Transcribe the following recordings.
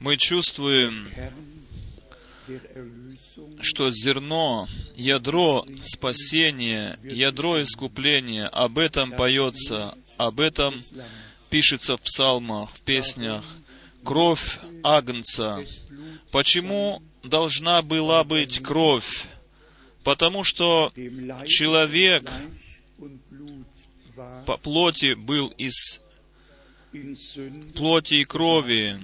Мы чувствуем, что зерно, ядро спасения, ядро искупления, об этом поется, об этом пишется в псалмах, в песнях. Кровь Агнца. Почему должна была быть кровь? Потому что человек по плоти был из плоти и крови.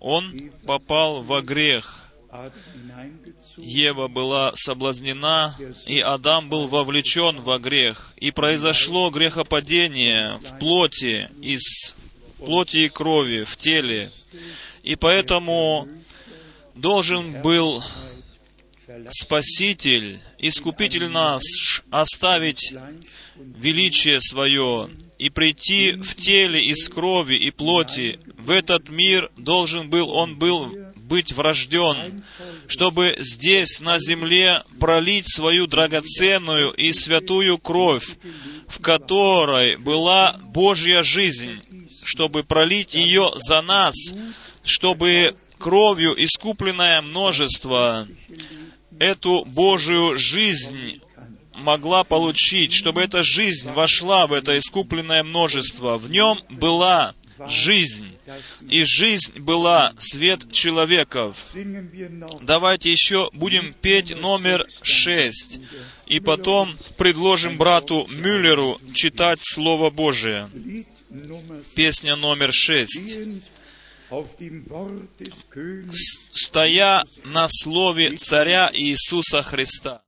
Он попал во грех. Ева была соблазнена, и Адам был вовлечен во грех. И произошло грехопадение в плоти, из плоти и крови, в теле. И поэтому должен был Спаситель, Искупитель наш, оставить величие свое и прийти в теле из крови и плоти. В этот мир должен был он был быть врожден, чтобы здесь, на земле, пролить свою драгоценную и святую кровь, в которой была Божья жизнь, чтобы пролить ее за нас, чтобы кровью искупленное множество эту Божию жизнь могла получить, чтобы эта жизнь вошла в это искупленное множество. В нем была жизнь, и жизнь была свет человеков. Давайте еще будем петь номер шесть, и потом предложим брату Мюллеру читать Слово Божие. Песня номер шесть. «Стоя на слове Царя Иисуса Христа».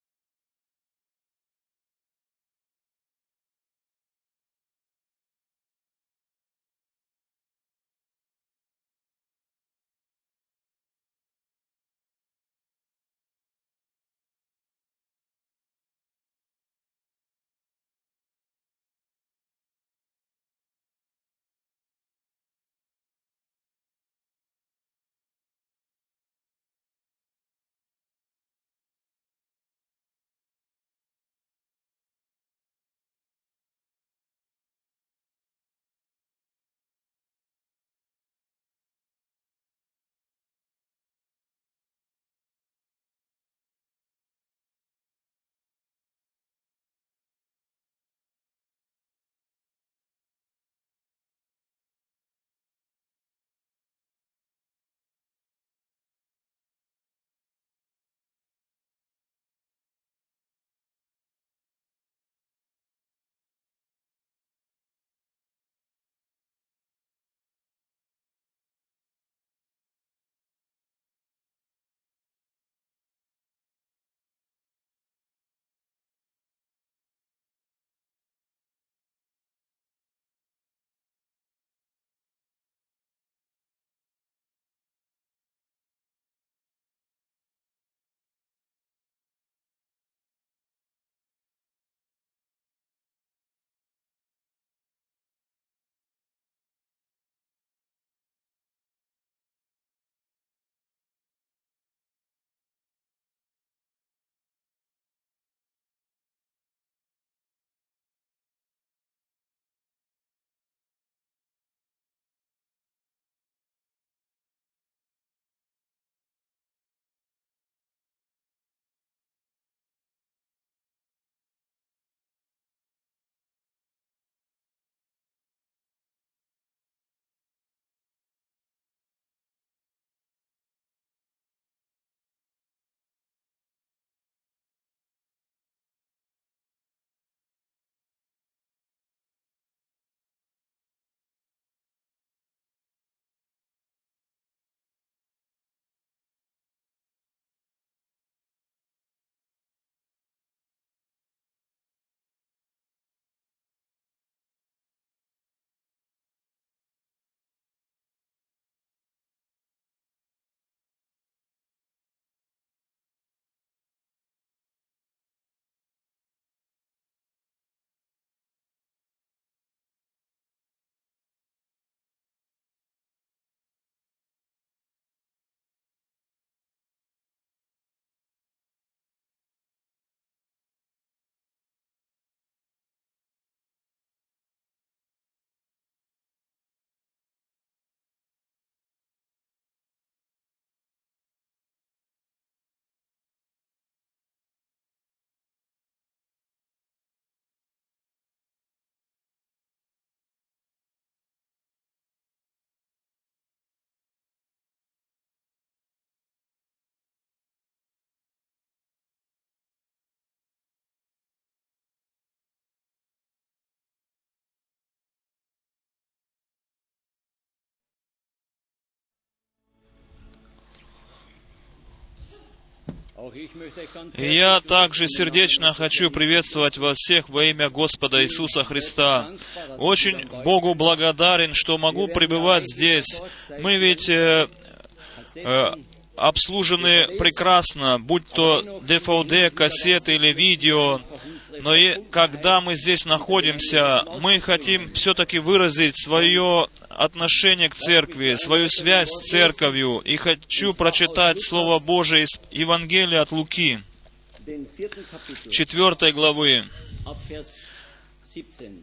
Я также сердечно хочу приветствовать вас всех во имя Господа Иисуса Христа. Очень Богу благодарен, что могу пребывать здесь. Мы ведь э, э, обслужены прекрасно, будь то DVD, кассеты или видео. Но и когда мы здесь находимся, мы хотим все-таки выразить свое отношение к церкви, свою связь с церковью. И хочу прочитать Слово Божие из Евангелия от Луки, четвертой главы,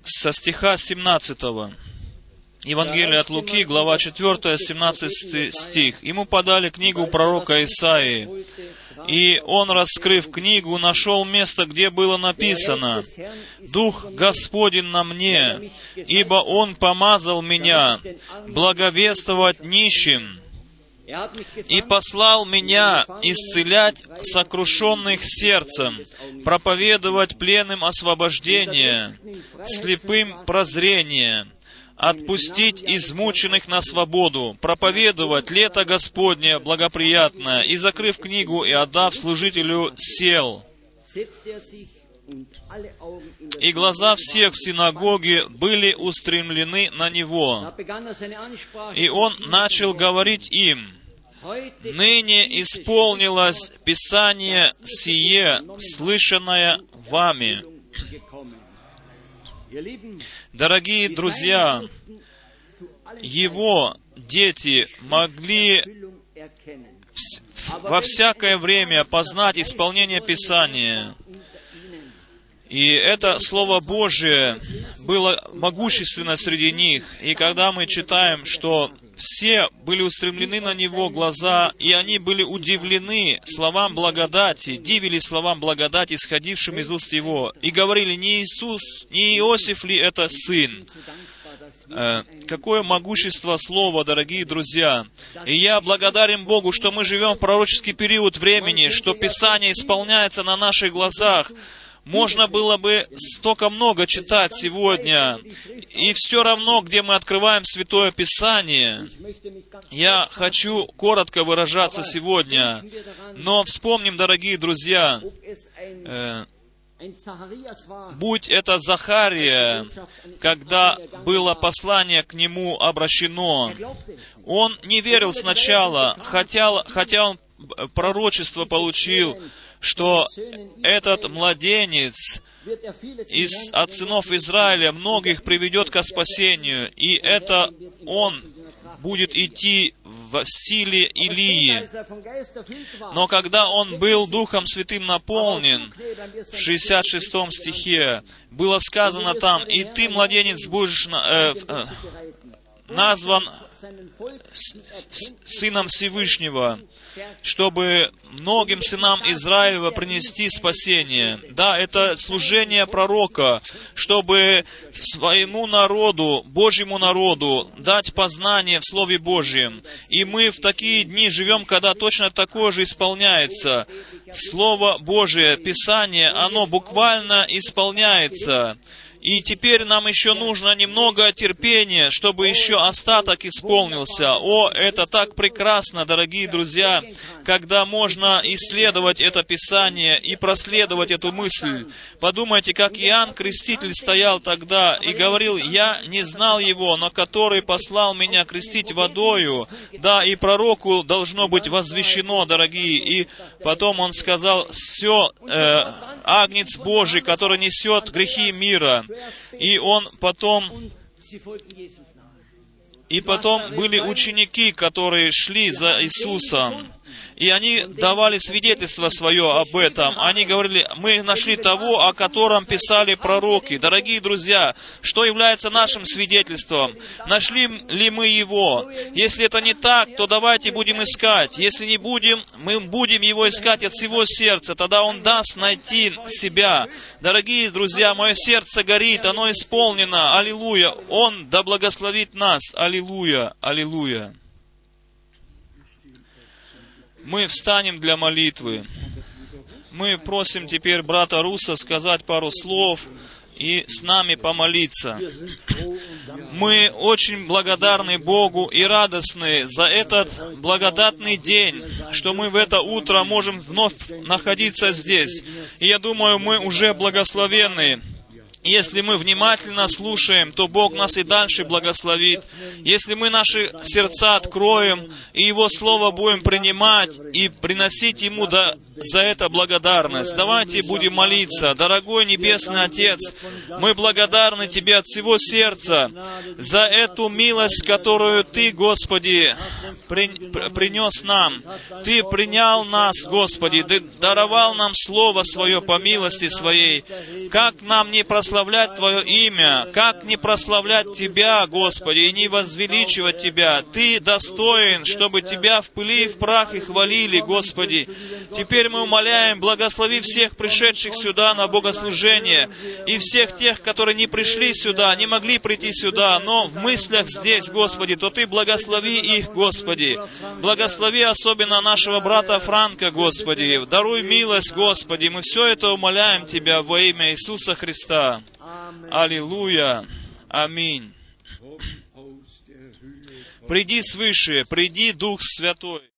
со стиха 17. Евангелие от Луки, глава 4, 17 стих. Ему подали книгу пророка Исаии, и он, раскрыв книгу, нашел место, где было написано, «Дух Господень на мне, ибо Он помазал меня благовествовать нищим, и послал меня исцелять сокрушенных сердцем, проповедовать пленным освобождение, слепым прозрение, отпустить измученных на свободу, проповедовать лето Господне благоприятное, и, закрыв книгу и отдав служителю, сел. И глаза всех в синагоге были устремлены на него. И он начал говорить им, «Ныне исполнилось Писание сие, слышанное вами». Дорогие друзья, его дети могли во всякое время познать исполнение Писания. И это Слово Божие было могущественно среди них. И когда мы читаем, что все были устремлены на Него глаза, и они были удивлены словам благодати, дивились словам благодати, исходившим из уст Его, и говорили, не Иисус, не Иосиф ли это Сын? Э, какое могущество слова, дорогие друзья. И я благодарен Богу, что мы живем в пророческий период времени, что Писание исполняется на наших глазах, можно было бы столько много читать сегодня, и все равно, где мы открываем Святое Писание, я хочу коротко выражаться сегодня, но вспомним, дорогие друзья, э, будь это Захария, когда было послание к нему обращено, он не верил сначала, хотя, хотя он пророчество получил, что этот младенец из, от сынов Израиля многих приведет ко спасению, и это он будет идти в силе Илии. Но когда он был Духом Святым наполнен, в 66 стихе было сказано там, «И ты, младенец, будешь э, э, назван Сыном Всевышнего, чтобы многим сынам Израилева принести спасение. Да, это служение пророка, чтобы своему народу, Божьему народу, дать познание в Слове Божьем. И мы в такие дни живем, когда точно такое же исполняется. Слово Божие, Писание, оно буквально исполняется. И теперь нам еще нужно немного терпения, чтобы еще остаток исполнился. О, это так прекрасно, дорогие друзья, когда можно исследовать это Писание и проследовать эту мысль. Подумайте, как Иоанн Креститель стоял тогда и говорил, «Я не знал его, но который послал меня крестить водою». Да, и пророку должно быть возвещено, дорогие. И потом он сказал, «Все, э, Агнец Божий, который несет грехи мира». И он потом... И потом были ученики, которые шли за Иисусом. И они давали свидетельство свое об этом. Они говорили, мы нашли того, о котором писали пророки. Дорогие друзья, что является нашим свидетельством? Нашли ли мы его? Если это не так, то давайте будем искать. Если не будем, мы будем его искать от всего сердца. Тогда он даст найти себя. Дорогие друзья, мое сердце горит, оно исполнено. Аллилуйя. Он да благословит нас. Аллилуйя. Аллилуйя мы встанем для молитвы. Мы просим теперь брата Руса сказать пару слов и с нами помолиться. Мы очень благодарны Богу и радостны за этот благодатный день, что мы в это утро можем вновь находиться здесь. И я думаю, мы уже благословенны. Если мы внимательно слушаем, то Бог нас и дальше благословит. Если мы наши сердца откроем и Его Слово будем принимать и приносить Ему да, за это благодарность, давайте будем молиться. Дорогой Небесный Отец, мы благодарны Тебе от всего сердца за эту милость, которую Ты, Господи, при, принес нам. Ты принял нас, Господи, Ты даровал нам Слово Свое по милости Своей. Как нам не прославлять прославлять Твое имя, как не прославлять Тебя, Господи, и не возвеличивать Тебя. Ты достоин, чтобы Тебя в пыли и в прахе хвалили, Господи. Теперь мы умоляем, благослови всех пришедших сюда на богослужение, и всех тех, которые не пришли сюда, не могли прийти сюда, но в мыслях здесь, Господи, то Ты благослови их, Господи. Благослови особенно нашего брата Франка, Господи. Даруй милость, Господи. Мы все это умоляем Тебя во имя Иисуса Христа. Аллилуйя. Аминь. Приди свыше, приди Дух Святой.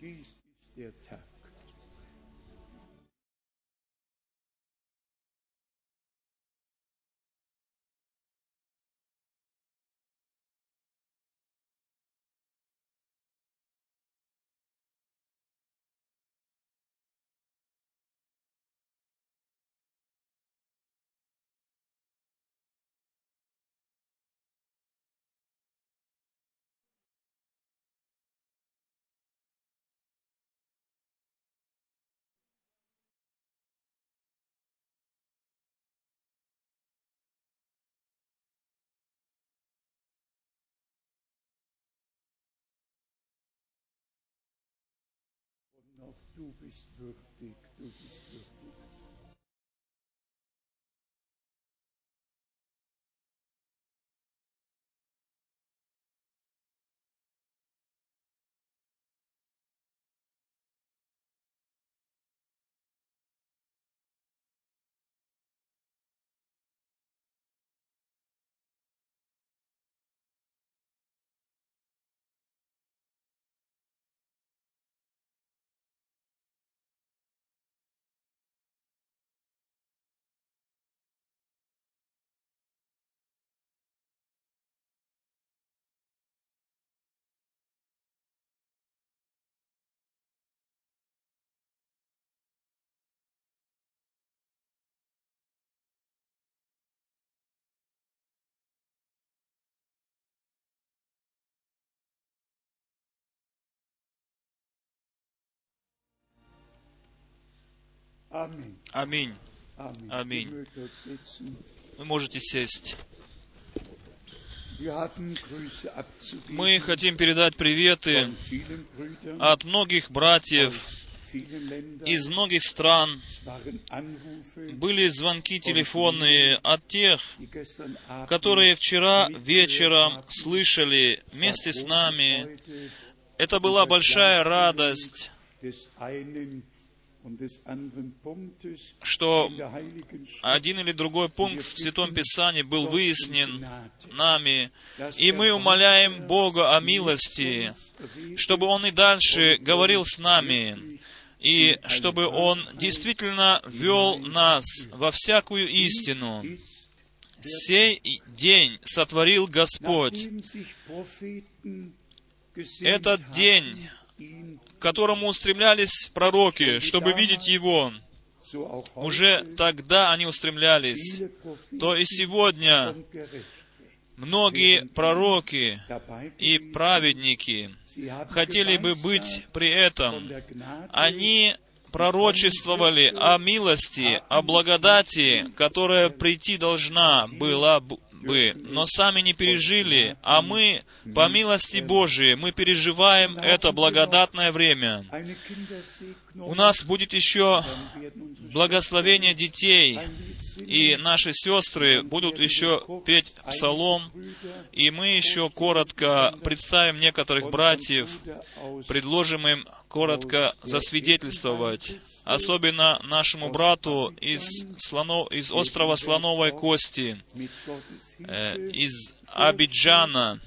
Dies ist der Tag. Noch du bist würdig, du bist würdig. Аминь. Setzen. Вы можете сесть. Мы хотим передать приветы от многих братьев Из многих стран были звонки телефонные от тех, которые вчера вечером слышали вместе с нами. Это была большая радость, что один или другой пункт в Святом Писании был выяснен нами, и мы умоляем Бога о милости, чтобы Он и дальше говорил с нами, и чтобы Он действительно вел нас во всякую истину. Сей день сотворил Господь, Этот день, к которому устремлялись пророки, чтобы видеть Его. Уже тогда они устремлялись. То и сегодня многие пророки и праведники хотели бы быть при этом. Они пророчествовали о милости, о благодати, которая прийти должна была бы, но сами не пережили, а мы, по милости Божией, мы переживаем это благодатное время. У нас будет еще благословение детей, и наши сестры будут еще петь псалом, и мы еще коротко представим некоторых братьев, предложим им коротко засвидетельствовать, особенно нашему брату из, слонов, из острова Слоновой Кости, э, из Абиджана,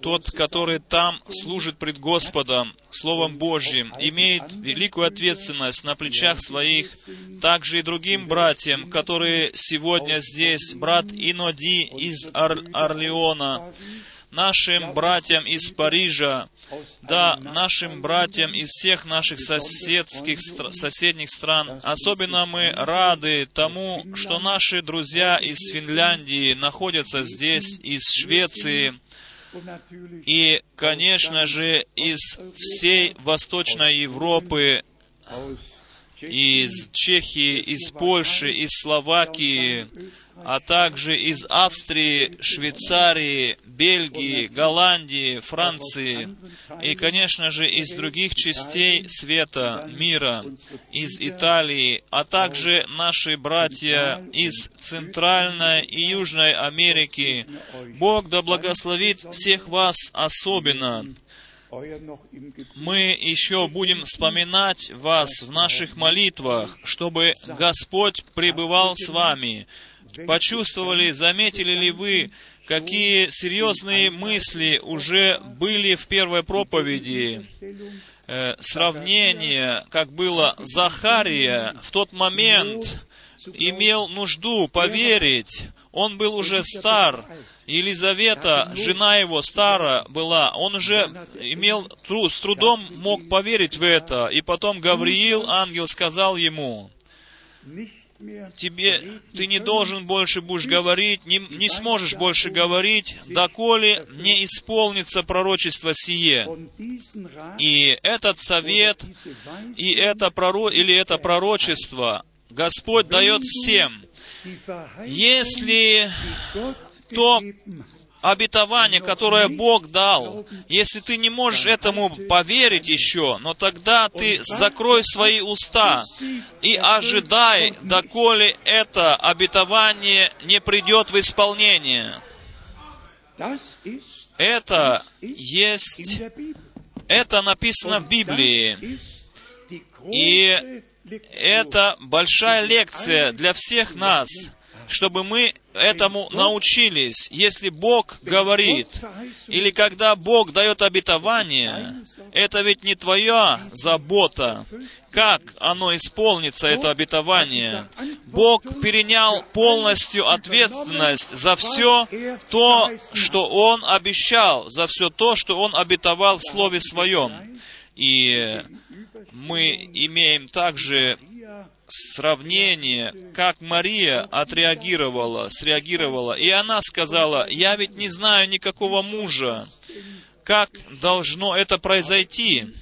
тот, который там служит пред Господом, Словом Божьим, имеет великую ответственность на плечах своих, также и другим братьям, которые сегодня здесь, брат Иноди из Ор- Орлеона, нашим братьям из Парижа, да, нашим братьям из всех наших соседских, соседних стран. Особенно мы рады тому, что наши друзья из Финляндии находятся здесь, из Швеции, и, конечно же, из всей Восточной Европы, из Чехии, из Польши, из Словакии, а также из Австрии, Швейцарии, Бельгии, Голландии, Франции и, конечно же, из других частей света, мира, из Италии, а также наши братья из Центральной и Южной Америки. Бог да благословит всех вас особенно. Мы еще будем вспоминать вас в наших молитвах, чтобы Господь пребывал с вами. Почувствовали, заметили ли вы, какие серьезные мысли уже были в первой проповеди? Э, сравнение, как было Захария в тот момент имел нужду поверить. Он был уже стар. Елизавета, жена его, стара была. Он уже имел, тру- с трудом мог поверить в это. И потом Гавриил, ангел, сказал ему, тебе, ты не должен больше будешь говорить, не, не сможешь больше говорить, доколе не исполнится пророчество сие. И этот совет, и это проро... или это пророчество Господь дает всем. Если то обетование, которое Бог дал, если ты не можешь этому поверить еще, но тогда ты закрой свои уста и ожидай, доколе это обетование не придет в исполнение. Это есть, это написано в Библии. И. Это большая лекция для всех нас, чтобы мы этому научились. Если Бог говорит, или когда Бог дает обетование, это ведь не твоя забота, как оно исполнится, это обетование. Бог перенял полностью ответственность за все то, что Он обещал, за все то, что Он обетовал в Слове Своем. И мы имеем также сравнение, как Мария отреагировала, среагировала. И она сказала, я ведь не знаю никакого мужа. Как должно это произойти?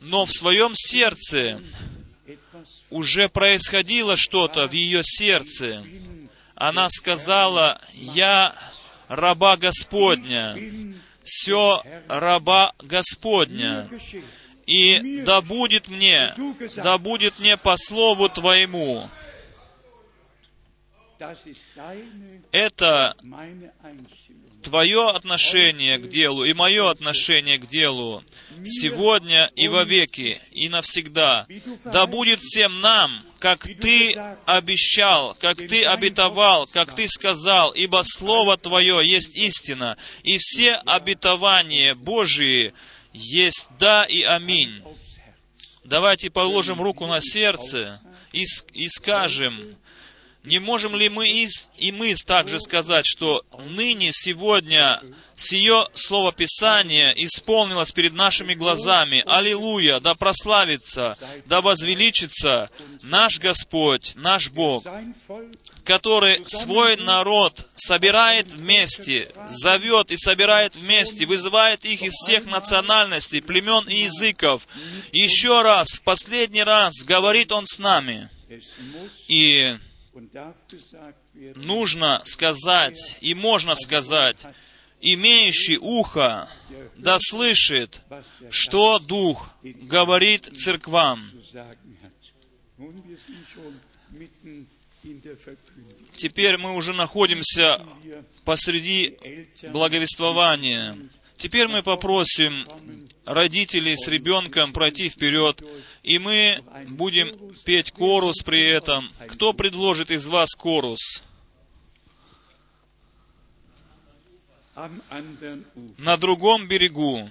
Но в своем сердце уже происходило что-то в ее сердце. Она сказала, я раба Господня, все раба Господня. И да будет мне, да будет мне по слову Твоему. Это. Твое отношение к делу и мое отношение к делу сегодня и вовеки, и навсегда. Да будет всем нам, как Ты обещал, как Ты обетовал, как Ты сказал, ибо Слово Твое есть истина, и все обетования Божии есть да и аминь. Давайте положим руку на сердце и, и скажем, не можем ли мы и, с- и мы также сказать, что ныне, сегодня, сие слово Писания исполнилось перед нашими глазами. Аллилуйя! Да прославится, да возвеличится наш Господь, наш Бог, который свой народ собирает вместе, зовет и собирает вместе, вызывает их из всех национальностей, племен и языков. Еще раз, в последний раз говорит Он с нами. И нужно сказать, и можно сказать, имеющий ухо, да слышит, что Дух говорит церквам. Теперь мы уже находимся посреди благовествования. Теперь мы попросим родителей с ребенком пройти вперед, и мы будем петь корус при этом. Кто предложит из вас корус? На другом берегу.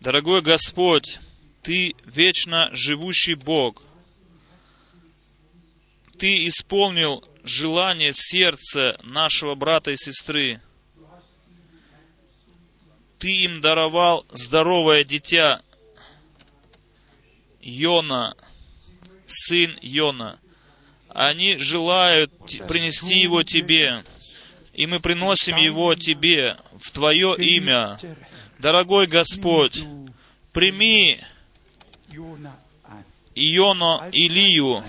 Дорогой Господь, Ты вечно живущий Бог. Ты исполнил желание сердца нашего брата и сестры. Ты им даровал здоровое дитя, Йона, сын Йона. Они желают принести его Тебе, и мы приносим его Тебе в Твое имя. Дорогой Господь, прими. Иону Илию,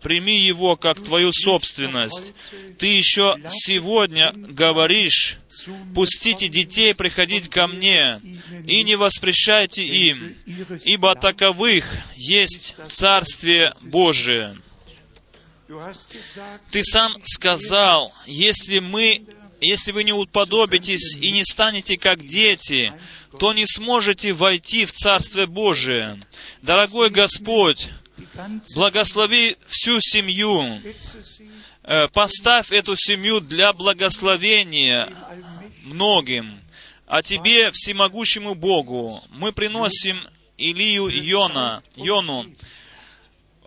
прими его как твою собственность. Ты еще сегодня говоришь, пустите детей приходить ко мне, и не воспрещайте им, ибо таковых есть Царствие Божие. Ты сам сказал, если мы, если вы не уподобитесь и не станете как дети, то не сможете войти в Царствие Божие. Дорогой Господь, благослови всю семью, Э, поставь эту семью для благословения многим. А Тебе, всемогущему Богу, мы приносим Илию Йона, Йону,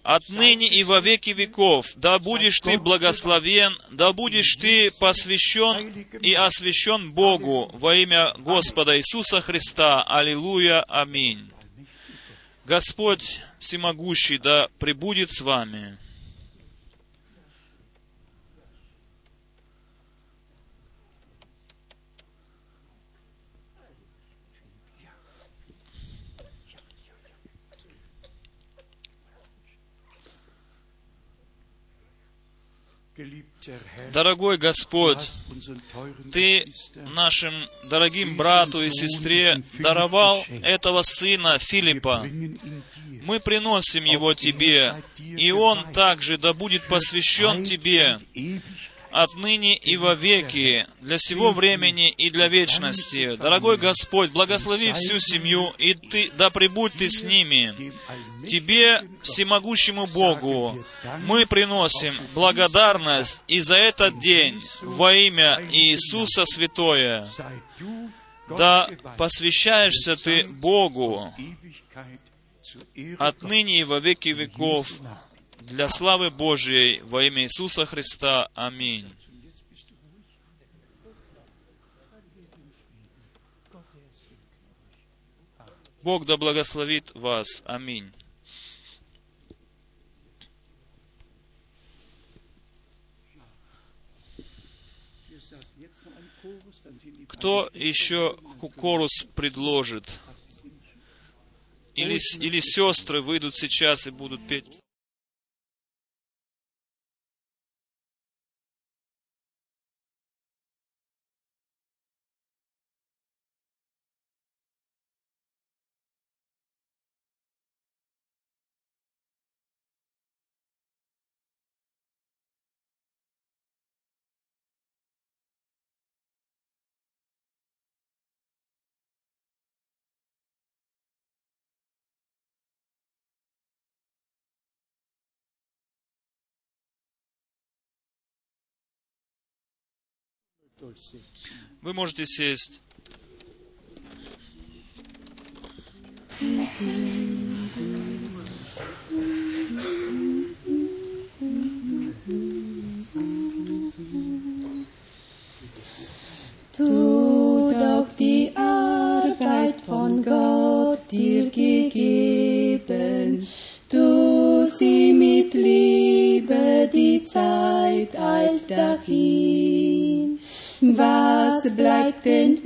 отныне и во веки веков, да будешь ты благословен, да будешь ты посвящен и освящен Богу во имя Господа Иисуса Христа. Аллилуйя. Аминь. Господь всемогущий, да пребудет с вами. Дорогой Господь, Ты нашим дорогим брату и сестре даровал этого сына Филиппа. Мы приносим его Тебе, и он также да будет посвящен Тебе отныне и вовеки, для всего времени и для вечности. Дорогой Господь, благослови всю семью, и Ты, да пребудь Ты с ними. Тебе, всемогущему Богу, мы приносим благодарность и за этот день во имя Иисуса Святое. Да посвящаешься Ты Богу отныне и во веки веков для славы Божьей во имя Иисуса Христа. Аминь. Бог да благословит вас. Аминь. Кто еще хорус предложит? Или, или сестры выйдут сейчас и будут петь? Вы можете сесть. happened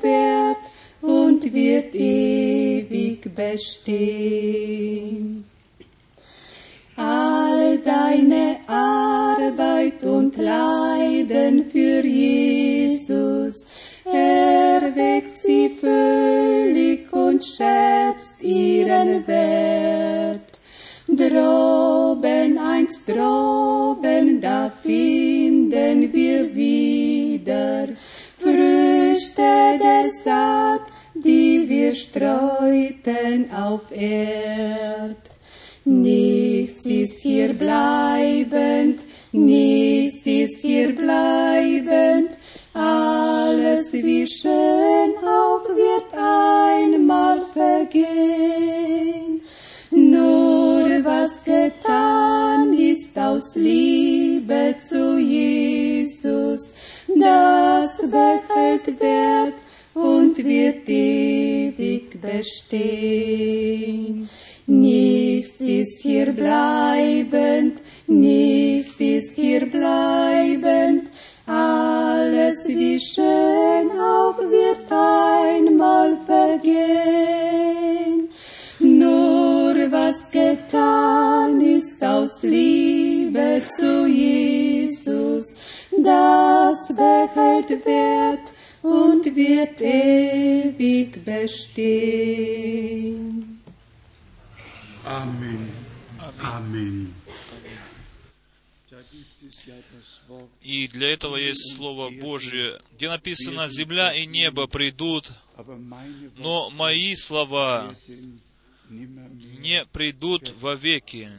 Wert und wird ewig bestehen. All deine Arbeit und Leiden für Jesus erweckt sie völlig und schätzt ihren Wert. Droben, einst droben, da der Saat, die wir streuten auf Erd. Nichts ist hier bleibend, nichts ist hier bleibend, alles wie schön auch wird einmal vergehen. Nur was getan ist aus Liebe zu Jesus, das behält Wert und wird ewig bestehen. Nichts ist hier bleibend, nichts ist hier bleibend, alles wie schön auch wird einmal vergehen. Nur was getan ist aus Liebe zu Jesus, das behält Wert und wird ewig bestehen. Amen. Amen. И для этого есть Слово Божье, где написано, «Земля и небо придут, но мои слова не придут вовеки».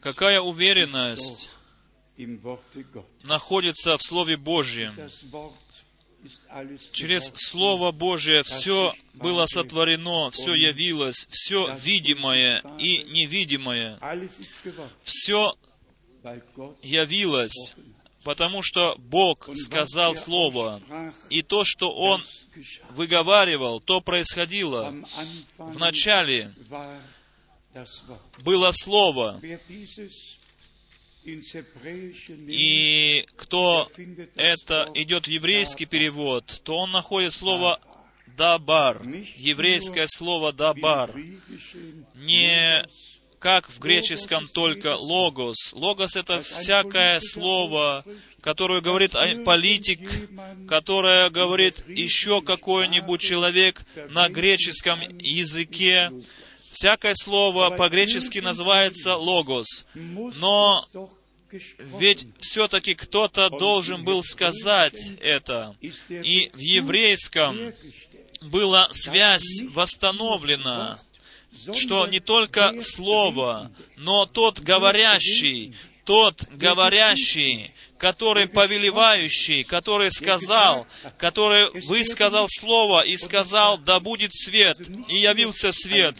Какая уверенность находится в Слове Божьем. Через. Слово Божие все было сотворено, все явилось, все видимое и невидимое, все явилось, потому что Бог сказал Слово, и то, что Он выговаривал, то происходило. В начале было Слово, и кто это идет в еврейский перевод, то он находит слово «дабар», еврейское слово «дабар», не как в греческом только «логос». «Логос» — это всякое слово, которое говорит политик, которое говорит еще какой-нибудь человек на греческом языке. Всякое слово по-гречески называется «логос». Но Ведь все-таки кто-то должен был сказать это. И в еврейском была связь восстановлена, что не только Слово, но тот говорящий, тот говорящий, который повелевающий, который сказал, который высказал Слово и сказал, да будет свет, и явился свет.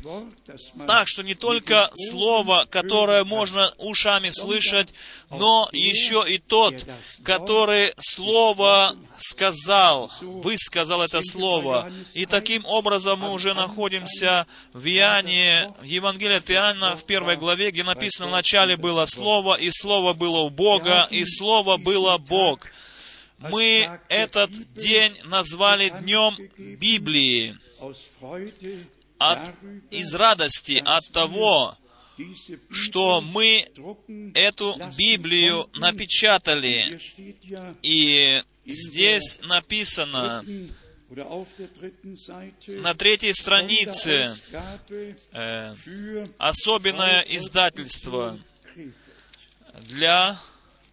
Так что не только Слово, которое можно ушами слышать, но еще и тот, который Слово сказал, высказал это Слово. И таким образом мы уже находимся в Иоанне, в Евангелии от Иоанна, в первой главе, где написано, в начале было Слово, и Слово было у Бога, и Слово было Бог. Мы этот день назвали Днем Библии от, из радости от того, что мы эту Библию напечатали. И здесь написано на третьей странице э, особенное издательство для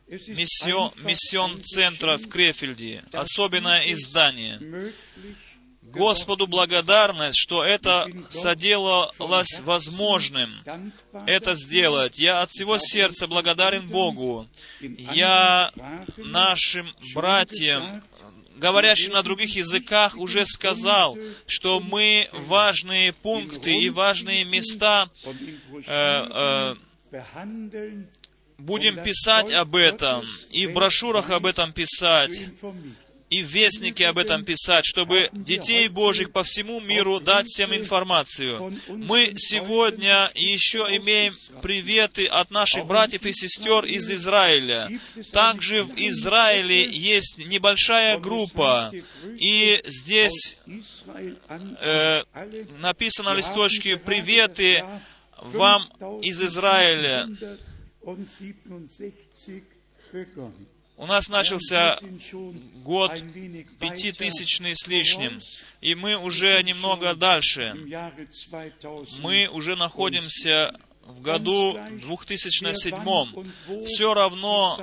миссион, миссион-центра в Крефельде. Особенное издание. Господу благодарность, что это соделалось возможным это сделать. Я от всего сердца благодарен Богу. Я нашим братьям, говорящим на других языках, уже сказал, что мы важные пункты и важные места э, э, будем писать об этом, и в брошюрах об этом писать. И в Вестнике об этом писать, чтобы детей Божьих по всему миру дать всем информацию. Мы сегодня еще имеем приветы от наших братьев и сестер из Израиля. Также в Израиле есть небольшая группа, и здесь э, написано на листочке «Приветы вам из Израиля». 5767 begonnen. У нас начался год пятитысячный с лишним, и мы уже немного дальше. Im Jahre 2000 Мы уже находимся в году 2007. Все равно,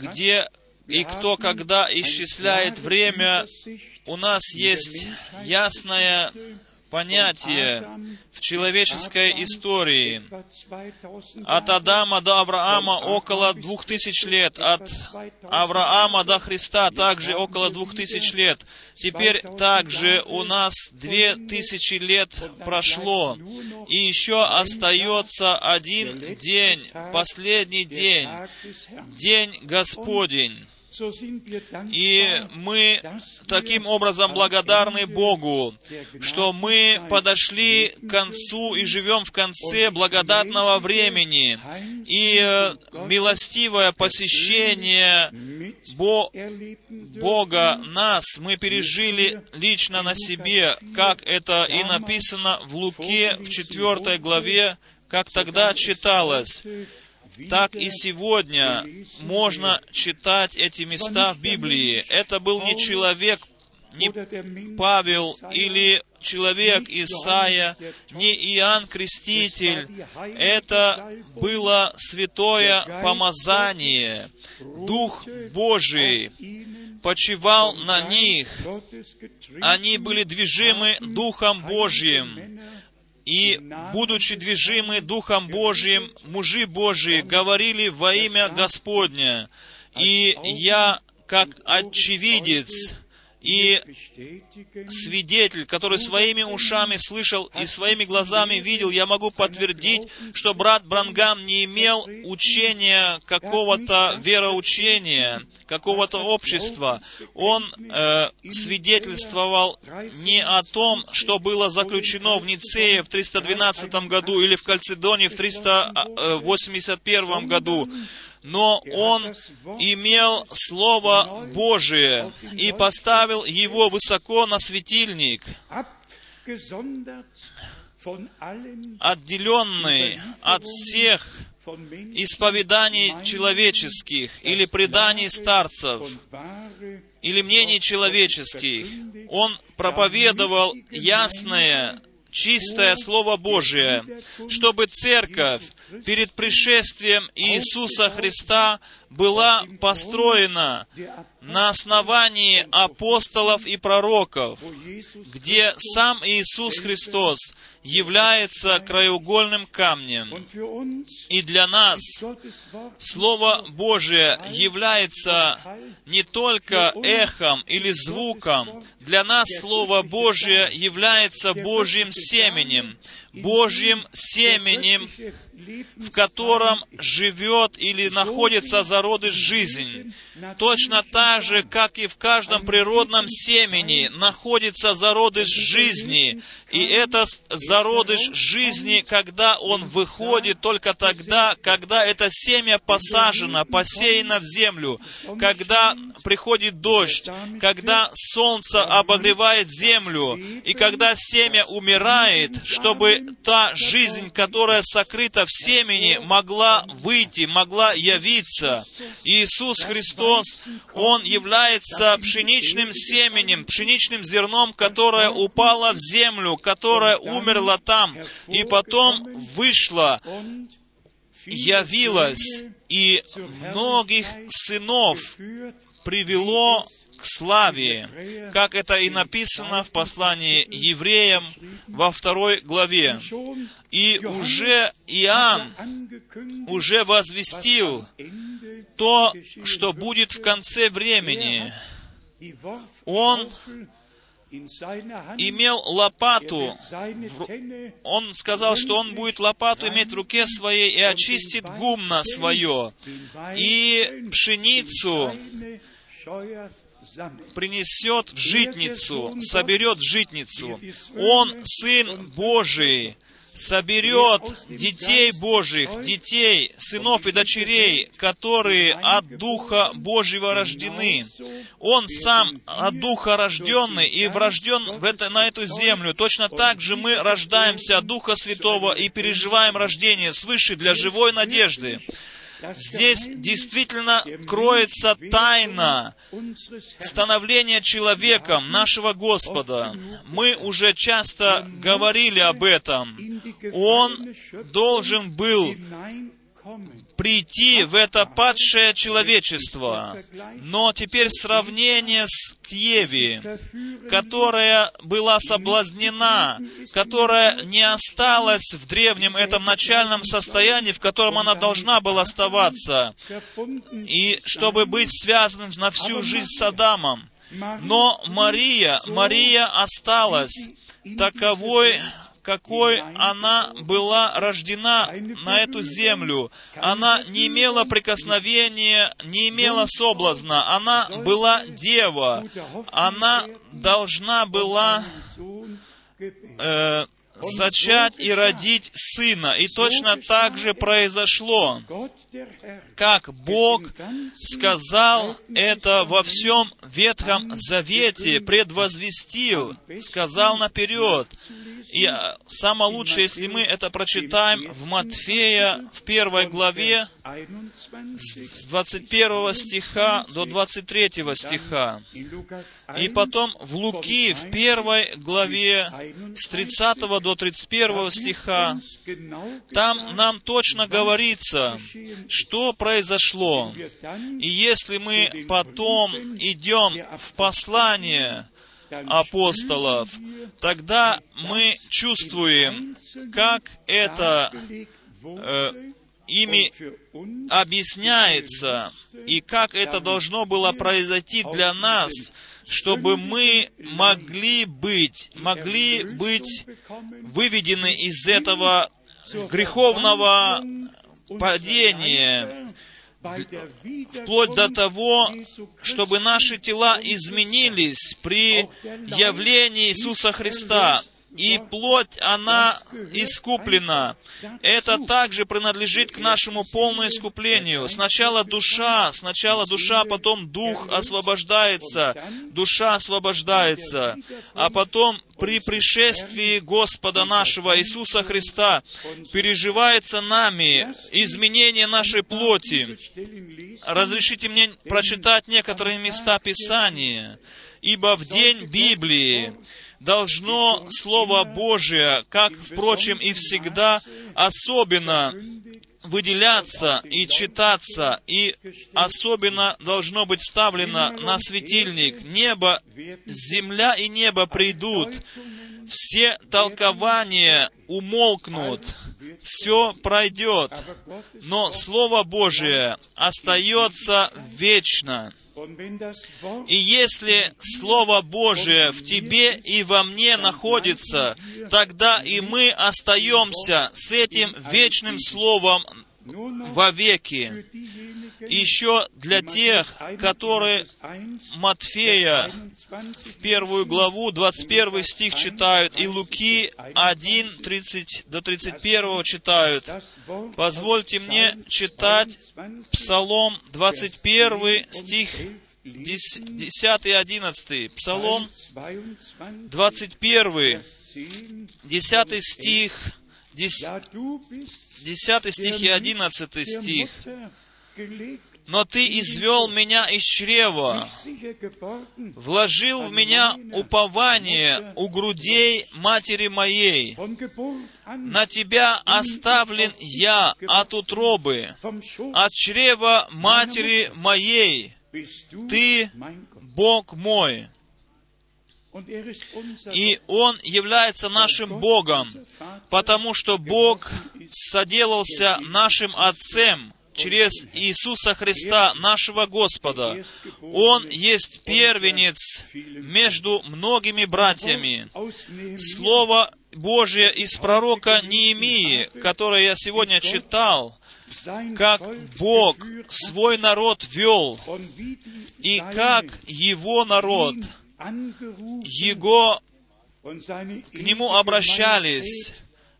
где и кто когда исчисляет время, у нас есть ясное понятие в человеческой истории. Etwa 2000 От Адама до Авраама около двух тысяч лет, от Авраама до Христа также около двух тысяч лет. Теперь также у нас две тысячи лет прошло, и еще остается один день, последний день, день Господень. И мы таким образом благодарны Богу, что мы подошли к концу и живем в конце благодатного времени. И э, милостивое посещение Бо-. Бога нас мы пережили лично на себе, как это и написано в Луке в 4 главе, как тогда читалось. Так и сегодня можно читать эти места в Библии. Это был не человек, не Павел или человек Исаия, не Иоанн Креститель. Это было святое помазание. Дух Божий почивал на них. Они были движимы Духом Божьим. И, будучи движимы Духом Божиим, мужи Божии говорили во имя Господня. И я, как очевидец, и свидетель, который своими ушами слышал и своими глазами видел, я могу подтвердить, что брат Брангам не имел учения какого-то вероучения, какого-то общества. Он э, свидетельствовал не о том, что было заключено в Ницее в 312 году или в Кальцедоне в 381 году, но он имел Слово Божие и поставил его высоко на светильник, отделенный от всех исповеданий человеческих или преданий старцев или мнений человеческих. Он проповедовал ясное, чистое Слово Божие, чтобы церковь перед пришествием Иисуса Христа была построена на основании апостолов и пророков, где сам Иисус Христос является краеугольным камнем. И для нас Слово Божие является не только эхом или звуком, для нас Слово Божие является Божьим семенем, Божьим семенем, в котором живет или находится зародыш жизнь. Точно так же, как и в каждом природном семени находится зародыш жизни. И это зародыш жизни, когда он выходит только тогда, когда это семя посажено, посеяно в землю, когда приходит дождь, когда солнце обогревает землю, и когда семя умирает, чтобы та жизнь, которая сокрыта в семени, могла выйти, могла явиться. Иисус Христос, Он является пшеничным семенем, пшеничным зерном, которое упало в землю, которое умерло там, и потом вышло, явилось, и многих сынов привело славе, как это и написано в послании евреям во второй главе. И уже Иоанн уже возвестил то, что будет в конце времени. Он имел лопату, он сказал, что он будет лопату иметь в руке своей и очистит гумно свое, и пшеницу принесет в житницу, соберет в житницу. Он Сын Божий, соберет детей Божьих, детей, сынов и дочерей, которые от Духа Божьего рождены. Он сам от Духа рожденный и врожден в это, на эту землю. Точно так же мы рождаемся от Духа Святого и переживаем рождение свыше для живой надежды. Здесь действительно кроется тайна становления человеком нашего Господа. Мы уже часто говорили об этом. Он должен был прийти в это падшее человечество. Но теперь сравнение с Кьеви, которая была соблазнена, которая не осталась в древнем этом начальном состоянии, в котором она должна была оставаться, и чтобы быть связанным на всю жизнь с Адамом. Но Мария, Мария осталась таковой, какой она была рождена на эту землю. Она не имела прикосновения, не имела соблазна. Она была дева. Она должна была э, зачать и родить сына. И точно так же произошло, как Бог сказал это во всем Ветхом Завете, предвозвестил, сказал наперед. И а, самое лучшее, если мы это прочитаем в Матфея, в первой главе, с 21 стиха до 23 стиха. И потом в Луки, в первой главе, с 30 до 31 стиха, там нам точно говорится, что произошло. И если мы потом идем в послание апостолов, тогда мы чувствуем, как это э, ими объясняется, и как это должно было произойти для нас, чтобы мы могли быть, могли быть выведены из этого греховного падения, вплоть до того, чтобы наши тела изменились при явлении Иисуса Христа и плоть, она искуплена. Это также принадлежит к нашему полному искуплению. Сначала душа, сначала душа, потом дух освобождается, душа освобождается, а потом при пришествии Господа нашего Иисуса Христа переживается нами изменение нашей плоти. Разрешите мне прочитать некоторые места Писания, ибо в день Библии должно Слово Божие, как, впрочем, и всегда, особенно выделяться и читаться, и особенно должно быть ставлено на светильник. Небо, земля и небо придут, все толкования умолкнут, все пройдет, но Слово Божие остается вечно. И если Слово Божие в тебе и во мне находится, тогда и мы остаемся с этим вечным Словом вовеки. Еще для тех, которые Матфея, первую главу, 21 стих читают, и Луки 1, 30 до 31 читают, позвольте мне читать Псалом 21 стих 10 и 11. Псалом 21, 10 стих, 10, 10 стих и 11 стих. «Но Ты извел меня из чрева, вложил в меня упование у грудей матери моей. На Тебя оставлен я от утробы, от чрева матери моей. Ты Бог мой». И Он является нашим Богом, потому что Бог соделался нашим Отцем через Иисуса Христа, нашего Господа. Он есть первенец между многими братьями. Слово Божие из пророка Неемии, которое я сегодня читал, как Бог свой народ вел, и как его народ — его, к нему обращались,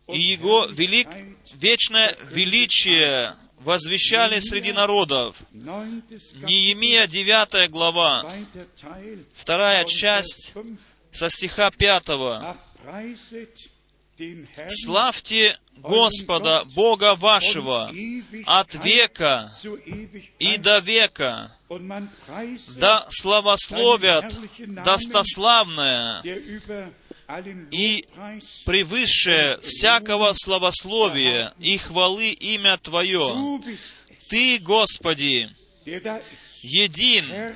и его велик, вечное величие возвещали среди народов. Неемия 9 глава, вторая часть со стиха 5. «Славьте Господа, Бога вашего, от века и до века, да славословят достославное и превыше всякого славословия и хвалы имя Твое. Ты, Господи, един.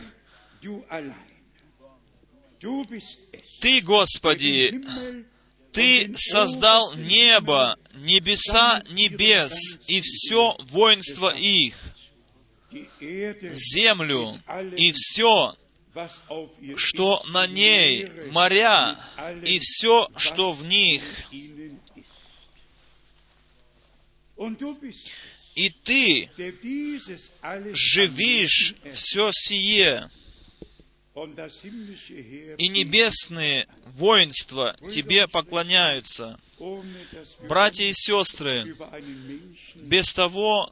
Ты, Господи, ты создал небо, небеса небес и все воинство их, землю и все, что на ней, моря и все, что в них. И ты живишь все сие, и небесные воинства тебе поклоняются. Братья и сестры, без того,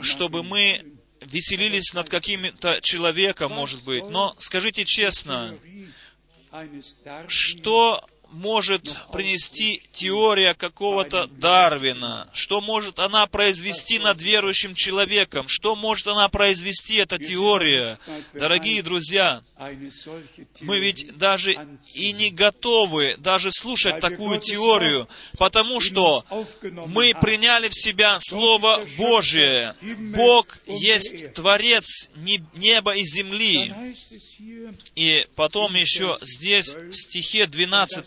чтобы мы веселились над каким-то человеком, может быть, но скажите честно, что может принести теория какого-то Дарвина? Что может она произвести над верующим человеком? Что может она произвести, эта теория? Дорогие друзья, мы ведь даже и не готовы даже слушать такую теорию, потому что мы приняли в себя Слово Божие. Бог есть Творец неба и земли. И потом еще здесь, в стихе 12,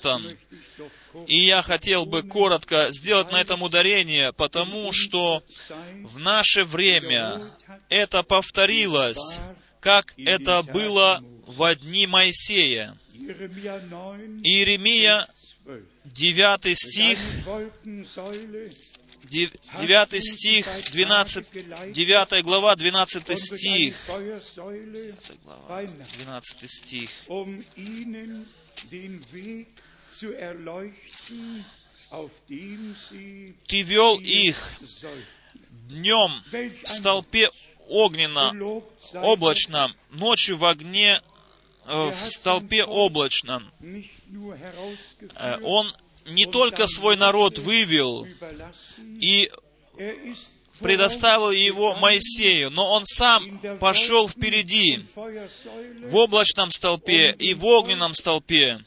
и я хотел бы коротко сделать на этом ударение, потому что в наше время это повторилось, как это было в дни Моисея. Иеремия, 9 стих, 9 стих, 12, 9 глава, 12 стих. 12 стих. Ты вел их днем в столпе огненно, облачном, ночью в огне, э, в столпе облачном. Э, он не только свой народ вывел и предоставил его Моисею, но он сам пошел впереди в облачном столпе и в огненном столпе,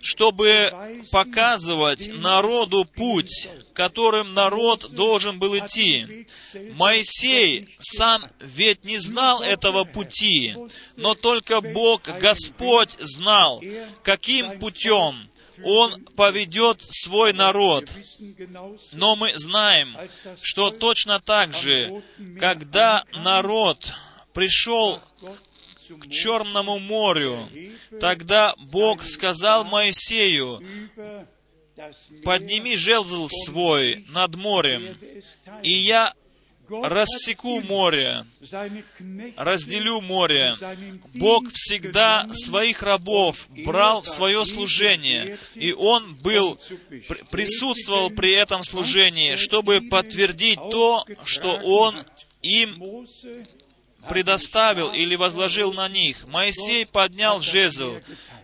чтобы показывать народу путь, которым народ должен был идти. Моисей сам ведь не знал этого пути, но только Бог, Господь, знал, каким путем он поведет свой народ. Но мы знаем, что точно так же, когда народ пришел к Черному морю, тогда Бог сказал Моисею, «Подними жезл свой над морем, и я рассеку море, разделю море. Бог всегда своих рабов брал в свое служение, и Он был, присутствовал при этом служении, чтобы подтвердить то, что Он им предоставил или возложил на них. Моисей поднял жезл.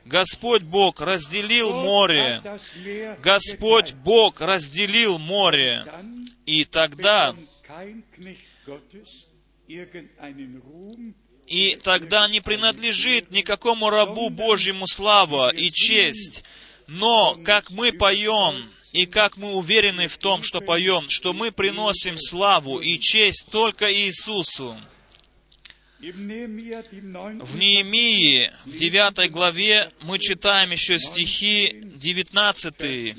Господь Бог разделил море. Господь Бог разделил море. И тогда и тогда не принадлежит никакому рабу Божьему слава и честь. Но как мы поем, и как мы уверены в том, что поем, что мы приносим славу и честь только Иисусу. В Неемии, в 9 главе, мы читаем еще стихи 19.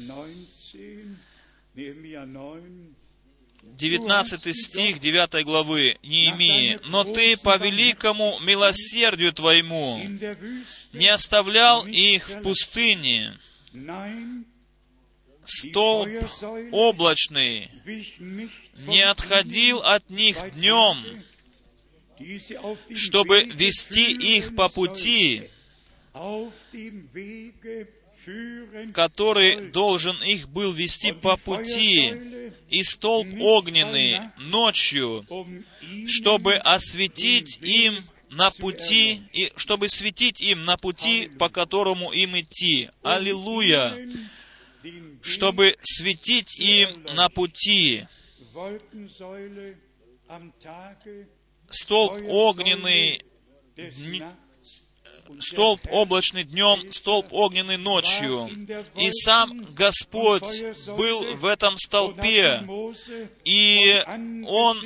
19 стих 9 главы. Неемии. «Но ты по великому милосердию твоему не оставлял их в пустыне, столб облачный не отходил от них днем, чтобы вести их по пути, который должен их был вести по пути, и столб огненный ночью, чтобы осветить им на пути, и чтобы светить им на пути, по которому им идти. Аллилуйя! Чтобы светить им на пути. Столб огненный столб облачный днем, столб огненный ночью. И сам Господь был в этом столпе, и Он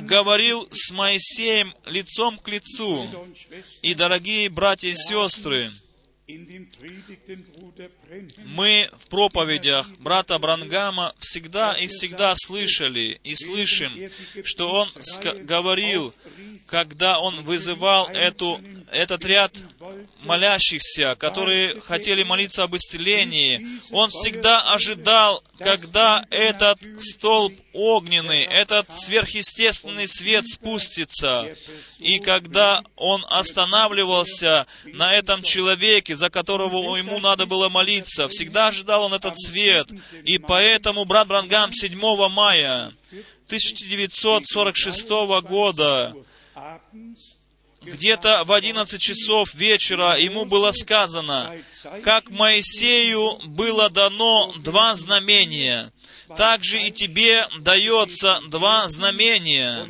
говорил с Моисеем лицом к лицу. И, дорогие братья и сестры, мы в проповедях брата Брангама всегда и всегда слышали и слышим, что он говорил, когда он вызывал эту, этот ряд молящихся, которые хотели молиться об исцелении, он всегда ожидал, когда этот столб огненный, этот сверхъестественный свет спустится. И когда он останавливался на этом человеке, за которого ему надо было молиться, всегда ожидал он этот свет. И поэтому брат Брангам 7 мая 1946 года где-то в 11 часов вечера ему было сказано, как Моисею было дано два знамения, также и тебе дается два знамения.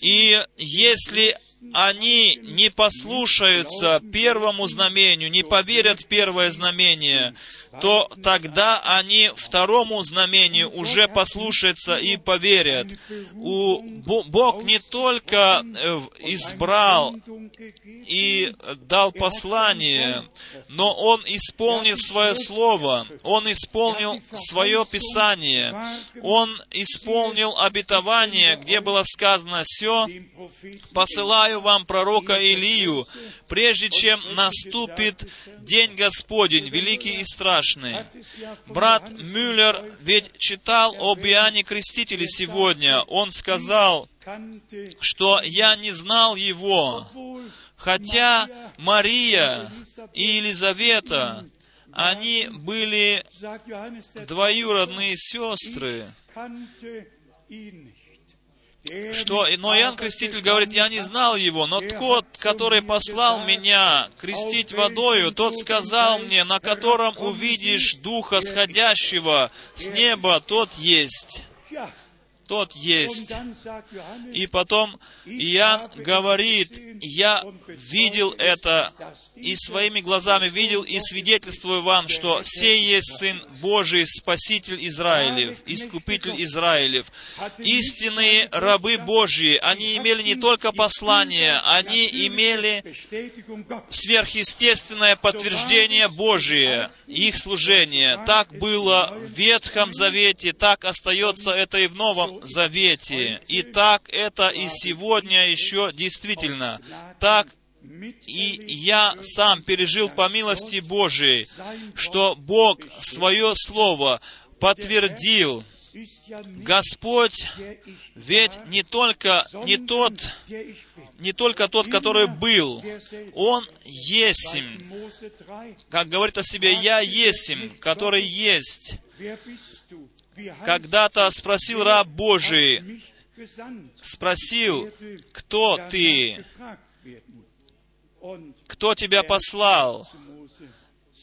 И если они не послушаются первому знамению, не поверят в первое знамение, то тогда они второму знамению уже послушаются и поверят. У, Бог не только э, избрал и дал послание, но Он исполнил свое слово, Он исполнил свое Писание, Он исполнил обетование, где было сказано «Все, посылаю вам пророка Илию, прежде чем наступит день Господень, великий и страшный. Брат Мюллер ведь читал об Иоанне Крестителе сегодня. Он сказал, что я не знал его, хотя Мария и Елизавета, они были двоюродные сестры что, но Иоанн Креститель говорит, я не знал его, но тот, который послал меня крестить водою, тот сказал мне, на котором увидишь Духа сходящего с неба, тот есть тот есть. И потом Иоанн говорит, я видел это, и своими глазами видел, и свидетельствую вам, что сей есть Сын Божий, Спаситель Израилев, Искупитель Израилев. Истинные рабы Божьи, они имели не только послание, они имели сверхъестественное подтверждение Божие, их служения. Так было в Ветхом Завете, так остается это и в Новом Завете. И так это и сегодня еще действительно. Так и я сам пережил по милости Божией, что Бог свое Слово подтвердил. Господь ведь не только не тот, не только тот, который был, Он есим. Как говорит о себе, Я есим, который есть. Когда-то спросил раб Божий, спросил, кто ты? Кто тебя послал?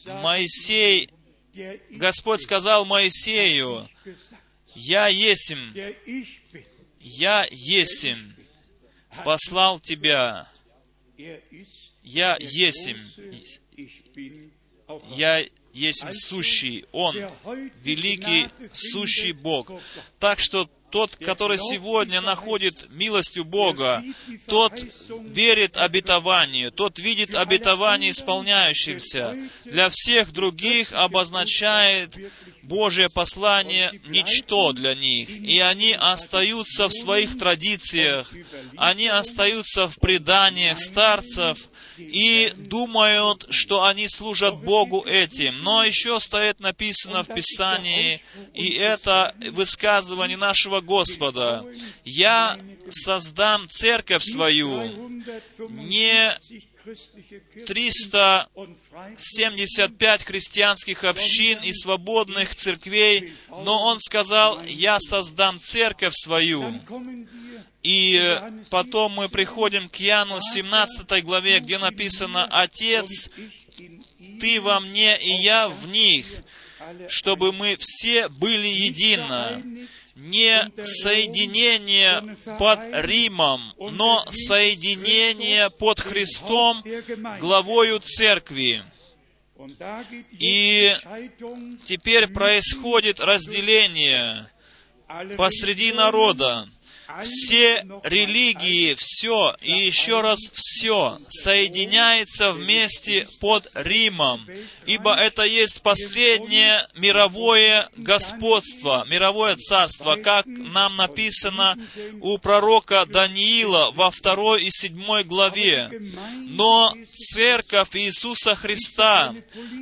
Моисей, Господь сказал Моисею, «Я есим, я есим, послал тебя, я есим, я есть сущий, Он, великий сущий Бог. Так что тот, который сегодня находит милостью Бога, тот верит обетованию, тот видит обетование исполняющимся. Для всех других обозначает Божье послание ничто для них, и они остаются в своих традициях, они остаются в преданиях старцев и думают, что они служат Богу этим. Но еще стоит написано в Писании, и это высказывание нашего Господа. «Я создам церковь свою не 375 христианских общин и свободных церквей, но он сказал, я создам церковь свою. И потом мы приходим к Яну 17 главе, где написано, «Отец, Ты во мне, и я в них, чтобы мы все были едино» не соединение под Римом, но соединение под Христом, главою церкви. И теперь происходит разделение посреди народа все религии, все и еще раз все соединяется вместе под Римом, ибо это есть последнее мировое господство, мировое царство, как нам написано у пророка Даниила во второй и седьмой главе. Но церковь Иисуса Христа,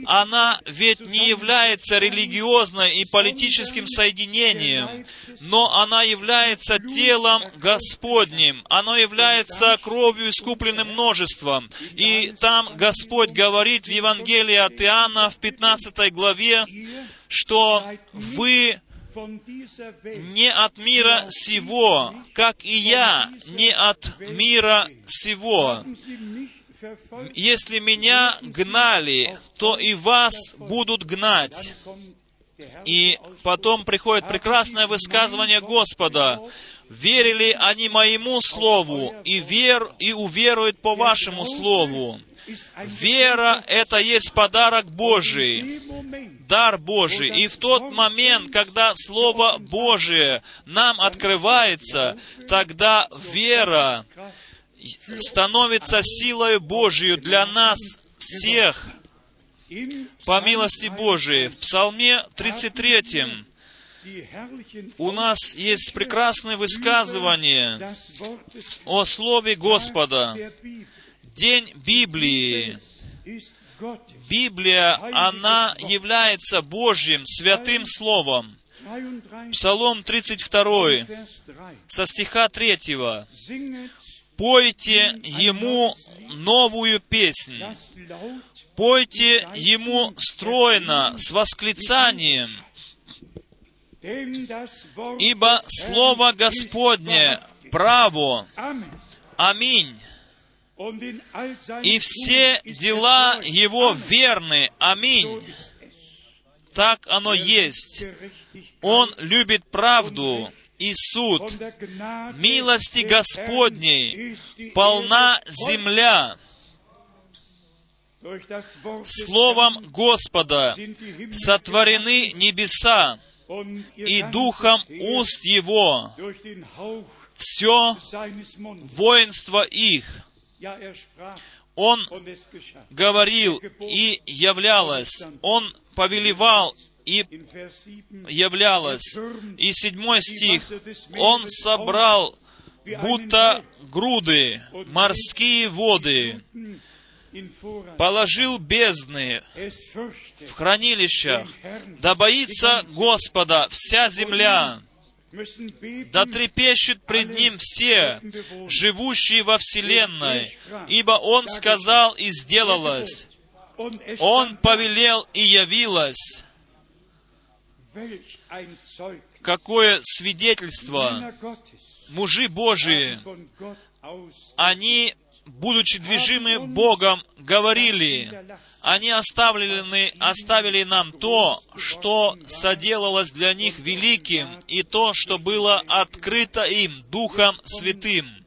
она ведь не является религиозной и политическим соединением, но она является телом телом Господним. Оно является кровью искупленным множеством. И там Господь говорит в Евангелии от Иоанна в 15 главе, что вы не от мира сего, как и я не от мира сего. Если меня гнали, то и вас будут гнать. И потом приходит прекрасное высказывание Господа. Верили они моему слову, и, вер, и уверуют по вашему слову. Вера — это есть подарок Божий, дар Божий. И в тот момент, когда Слово Божие нам открывается, тогда вера становится силой Божию для нас всех по милости Божией. В Псалме 33 die herrlichen у нас есть прекрасное высказывание о Слове Господа. День Библии. Библия, она является Божьим святым Словом. 33, Псалом 32, Vers 3. со стиха 3. Singet «Пойте Ему новую песнь, пойте Ему стройно, с восклицанием, ибо Слово Господне право. Аминь. И все дела er. Его верны. Аминь. Так оно Er есть. Он любит правду и суд. Милости Господней полна земля. Словом Господа сотворены небеса, и духом уст Его все воинство их. Er Он говорил и являлось. Он повелевал и In Vers 7 являлось. И седьмой стих. Он собрал будто груды морские воды. Положил бездны в хранилищах. Да боится Господа вся земля, да трепещут пред Ним все, живущие во вселенной, ибо Он сказал и сделалось, Он повелел и явилось. Какое свидетельство! Мужи Божии, они, будучи движимы Богом, говорили, они оставлены, оставили нам то, что соделалось для них великим, и то, что было открыто им Духом Святым.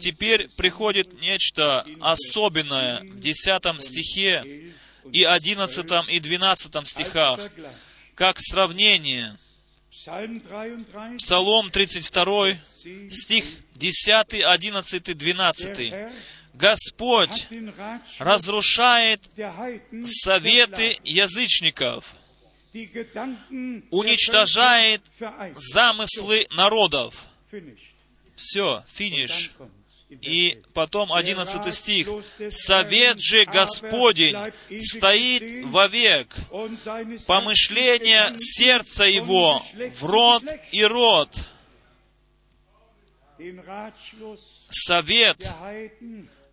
Теперь приходит нечто особенное в 10 стихе и 11 и 12 стихах, как сравнение. Psalm 33, Псалом 32, 10, стих 10, 11, der 12. Herr Господь разрушает советы язычников, уничтожает замыслы народов. Все, финиш. И 11. потом 11 стих. «Совет же Господень стоит вовек, Herzens сердца его в Geschlecht. и род». Den Ratschluss Совет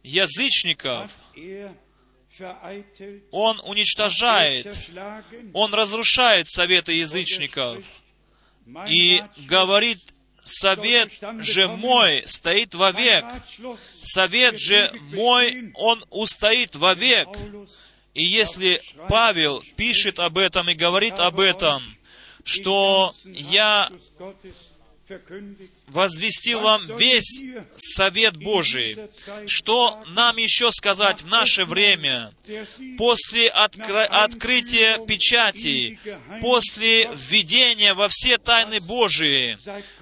язычников он уничтожает, он разрушает советы язычников. И говорит, совет же мой стоит вовек. Совет же мой, он устоит вовек. И если Павел пишет об этом и говорит об этом, что я возвестил вам весь совет Божий, что нам еще сказать в наше время, после откры- открытия печати, после введения во все тайны Божии,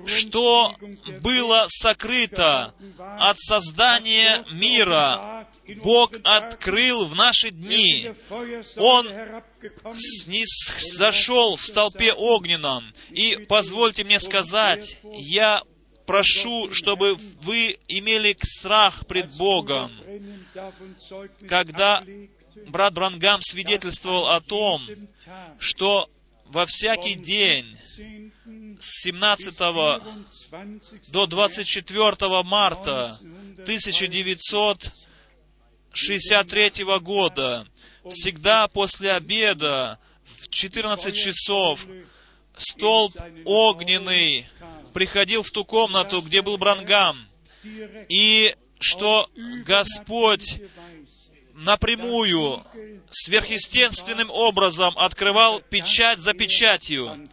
что было сокрыто от создания мира, Бог открыл в наши дни. Он зашел в столпе огненном. И позвольте мне сказать, я прошу, чтобы вы имели страх пред Богом. Когда брат Брангам свидетельствовал о том, что во всякий день с 17 до 24 марта 1963 года, всегда после обеда в 14 часов столб огненный приходил в ту комнату, где был Брангам, и что Господь напрямую, сверхъестественным образом открывал печать за печатью.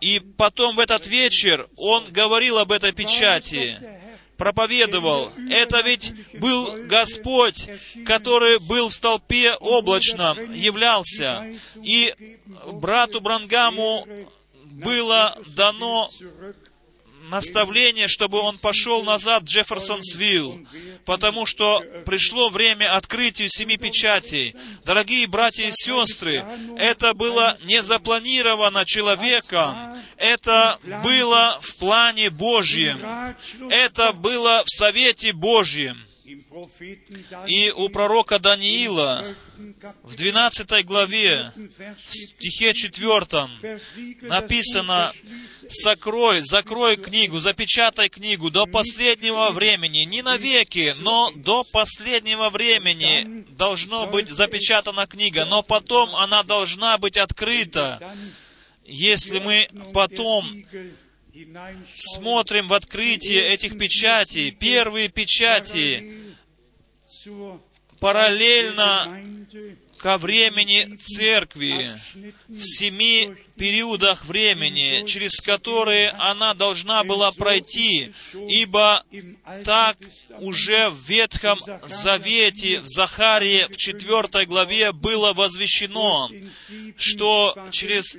И потом в этот вечер он говорил об этой печати, проповедовал. Это ведь был Господь, который был в столпе облачном, являлся. И брату Брангаму было дано наставление, чтобы он пошел назад в Джефферсонсвилл, потому что пришло время открытию семи печатей. Дорогие братья и сестры, это было не запланировано человеком, это было в плане Божьем, это было в совете Божьем. И у пророка Даниила в 12 главе, в стихе 4 написано, «Сокрой, закрой книгу, запечатай книгу до последнего времени, не навеки, но до последнего времени должно быть запечатана книга, но потом она должна быть открыта». Если мы потом смотрим в открытие этих печатей, первые печати, параллельно ко времени церкви, в семи периодах времени, через которые она должна была пройти, ибо так уже в Ветхом Завете, в Захарии, в четвертой главе было возвещено, что через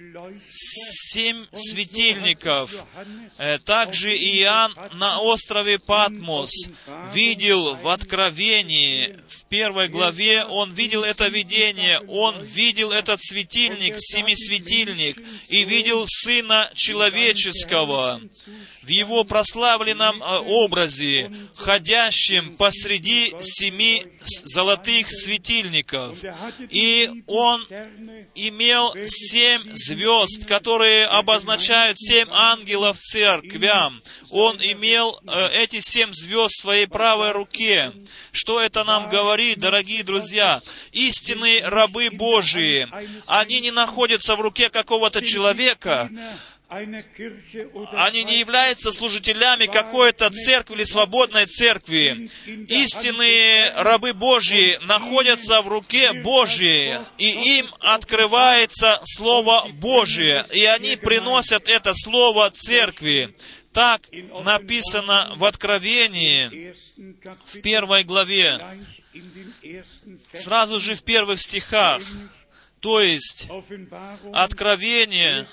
семь светильников э, также Иоанн на острове Патмос видел в Откровении, первой главе, он видел это видение, он видел этот светильник, семисветильник, и видел Сына Человеческого в Его прославленном э, образе, ходящим посреди семи золотых светильников. И Он имел семь звезд, которые обозначают семь ангелов церквям. Он имел э, эти семь звезд в своей правой руке. Что это нам говорит, дорогие друзья? Истинные рабы Божии, они не находятся в руке какого-то человека, они не являются служителями какой-то церкви или свободной церкви. Истинные рабы Божьи находятся в руке Божьей, и им открывается Слово Божие, и они приносят это Слово церкви. Так написано в Откровении, в первой главе, сразу же в первых стихах. То есть, Откровение,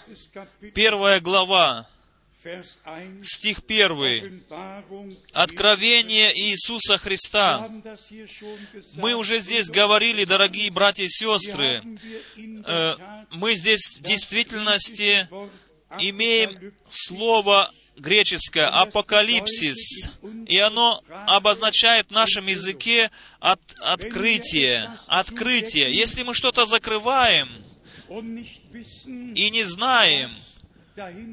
первая глава, стих первый. Откровение Иисуса Христа. Мы уже здесь говорили, дорогие братья и сестры, э, мы здесь в действительности имеем слово греческое апокалипсис, и оно обозначает в нашем языке от, открытие, открытие. Если мы что-то закрываем и не знаем,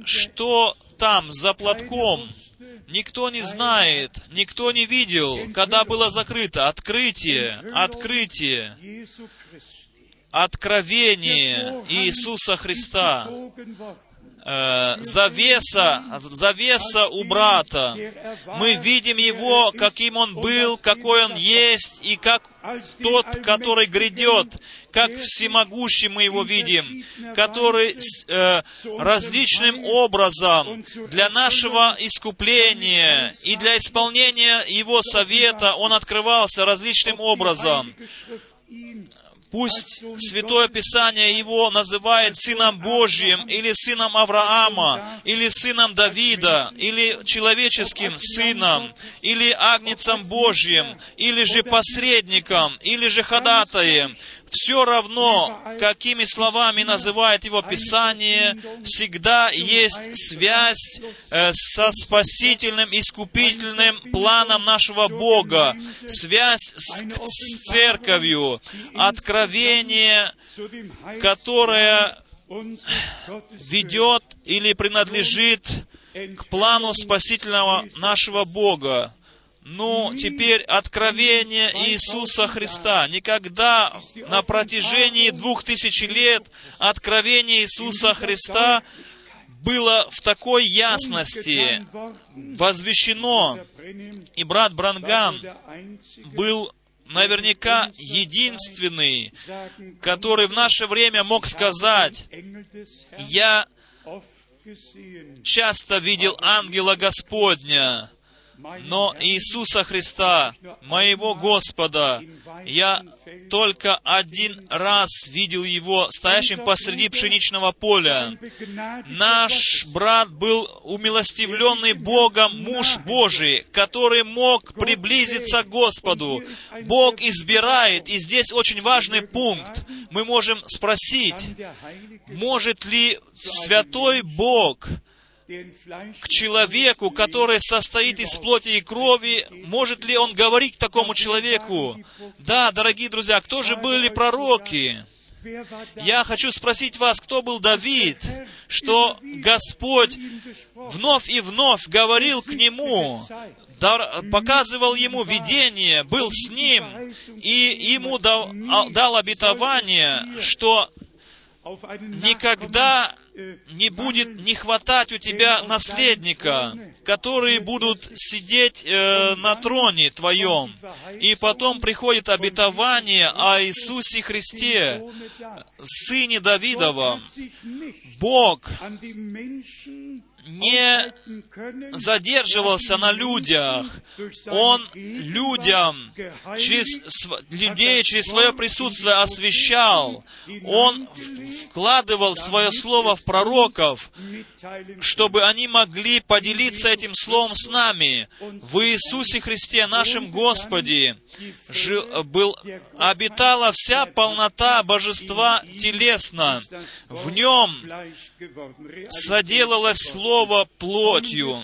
что там за платком, Никто не знает, никто не видел, когда было закрыто. Открытие, открытие, откровение Иисуса Христа э, завеса, завеса у брата. Мы видим его, каким он был, какой он есть, и как тот, который грядет, как всемогущий мы его видим, который э, различным образом для нашего искупления и для исполнения его совета он открывался различным образом. Пусть Святое Писание его называет Сыном Божьим, или Сыном Авраама, или Сыном Давида, или человеческим Сыном, или Агнецом Божьим, или же посредником, или же ходатаем все равно, какими словами называет его Писание, всегда есть связь э, со спасительным, искупительным планом нашего Бога, связь с, с церковью, откровение, которое ведет или принадлежит к плану спасительного нашего Бога. Ну, теперь откровение Иисуса Христа. Никогда на протяжении двух тысяч лет откровение Иисуса Христа было в такой ясности возвещено, и брат Брангам был наверняка единственный, который в наше время мог сказать, «Я часто видел ангела Господня, но Иисуса Христа, моего Господа, я только один раз видел Его стоящим посреди пшеничного поля. Наш брат был умилостивленный Богом муж Божий, который мог приблизиться к Господу. Бог избирает, и здесь очень важный пункт. Мы можем спросить, может ли Святой Бог к человеку, который состоит из плоти и крови, может ли он говорить к такому человеку? Да, дорогие друзья, кто же были пророки? Я хочу спросить вас, кто был Давид, что Господь вновь и вновь говорил к нему, показывал ему видение, был с ним, и ему дал, дал обетование, что никогда не будет не хватать у тебя наследника, которые будут сидеть э, на троне твоем. И потом приходит обетование о Иисусе Христе, сыне Давидова. Бог не задерживался на людях. Он людям, через людей, через свое присутствие освещал. Он вкладывал свое слово в пророков, чтобы они могли поделиться этим словом с нами. В Иисусе Христе, нашем Господе, жил, был, обитала вся полнота божества телесно. В нем соделалось Слово плотью.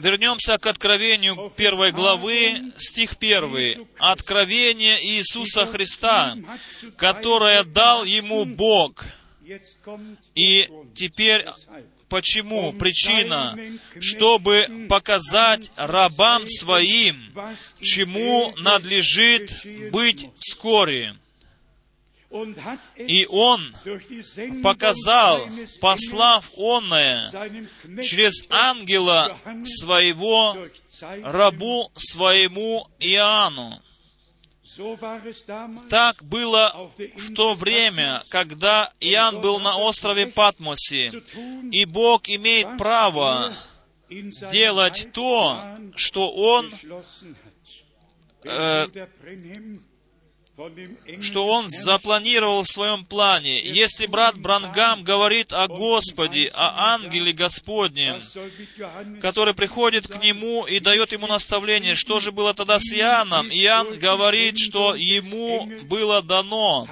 Вернемся к Откровению первой главы, стих первый. Откровение Иисуса Христа, которое дал ему Бог. И теперь Почему? Причина, чтобы показать рабам своим, чему надлежит быть вскоре. И Он показал, послав онное через ангела своего рабу своему Иоанну. Так было в то время, когда Иоанн был на острове Патмосе, и Бог имеет право делать то, что Он э, что он запланировал в своем плане. Если брат Брангам говорит о Господе, о ангеле Господнем, который приходит к нему и дает ему наставление, что же было тогда с Иоанном? Иоанн говорит, что ему было дано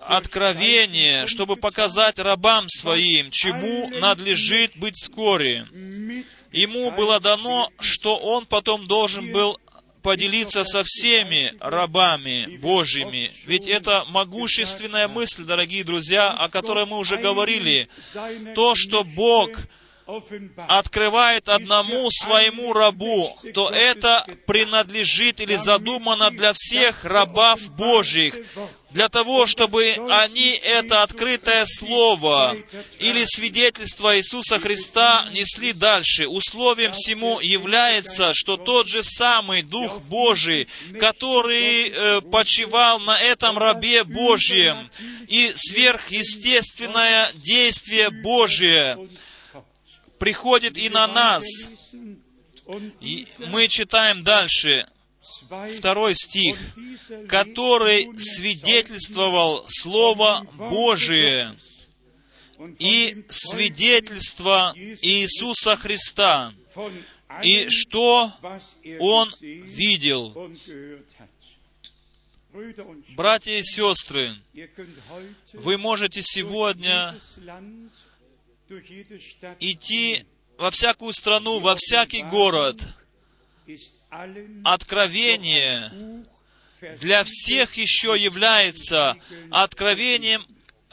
откровение, чтобы показать рабам своим, чему надлежит быть вскоре. Ему было дано, что он потом должен был поделиться со всеми рабами Божьими. Ведь это могущественная мысль, дорогие друзья, о которой мы уже говорили. То, что Бог открывает одному своему рабу, то это принадлежит или задумано для всех рабов Божьих, для того, чтобы они это открытое слово или свидетельство Иисуса Христа несли дальше. Условием всему является, что тот же самый Дух Божий, который э, почивал на этом рабе Божьем, и сверхъестественное действие Божие приходит и на нас. И мы читаем дальше второй стих, который свидетельствовал Слово Божие и свидетельство Иисуса Христа, и что Он видел. Братья и сестры, вы можете сегодня идти во всякую страну, во всякий город. Откровение для всех еще является откровением,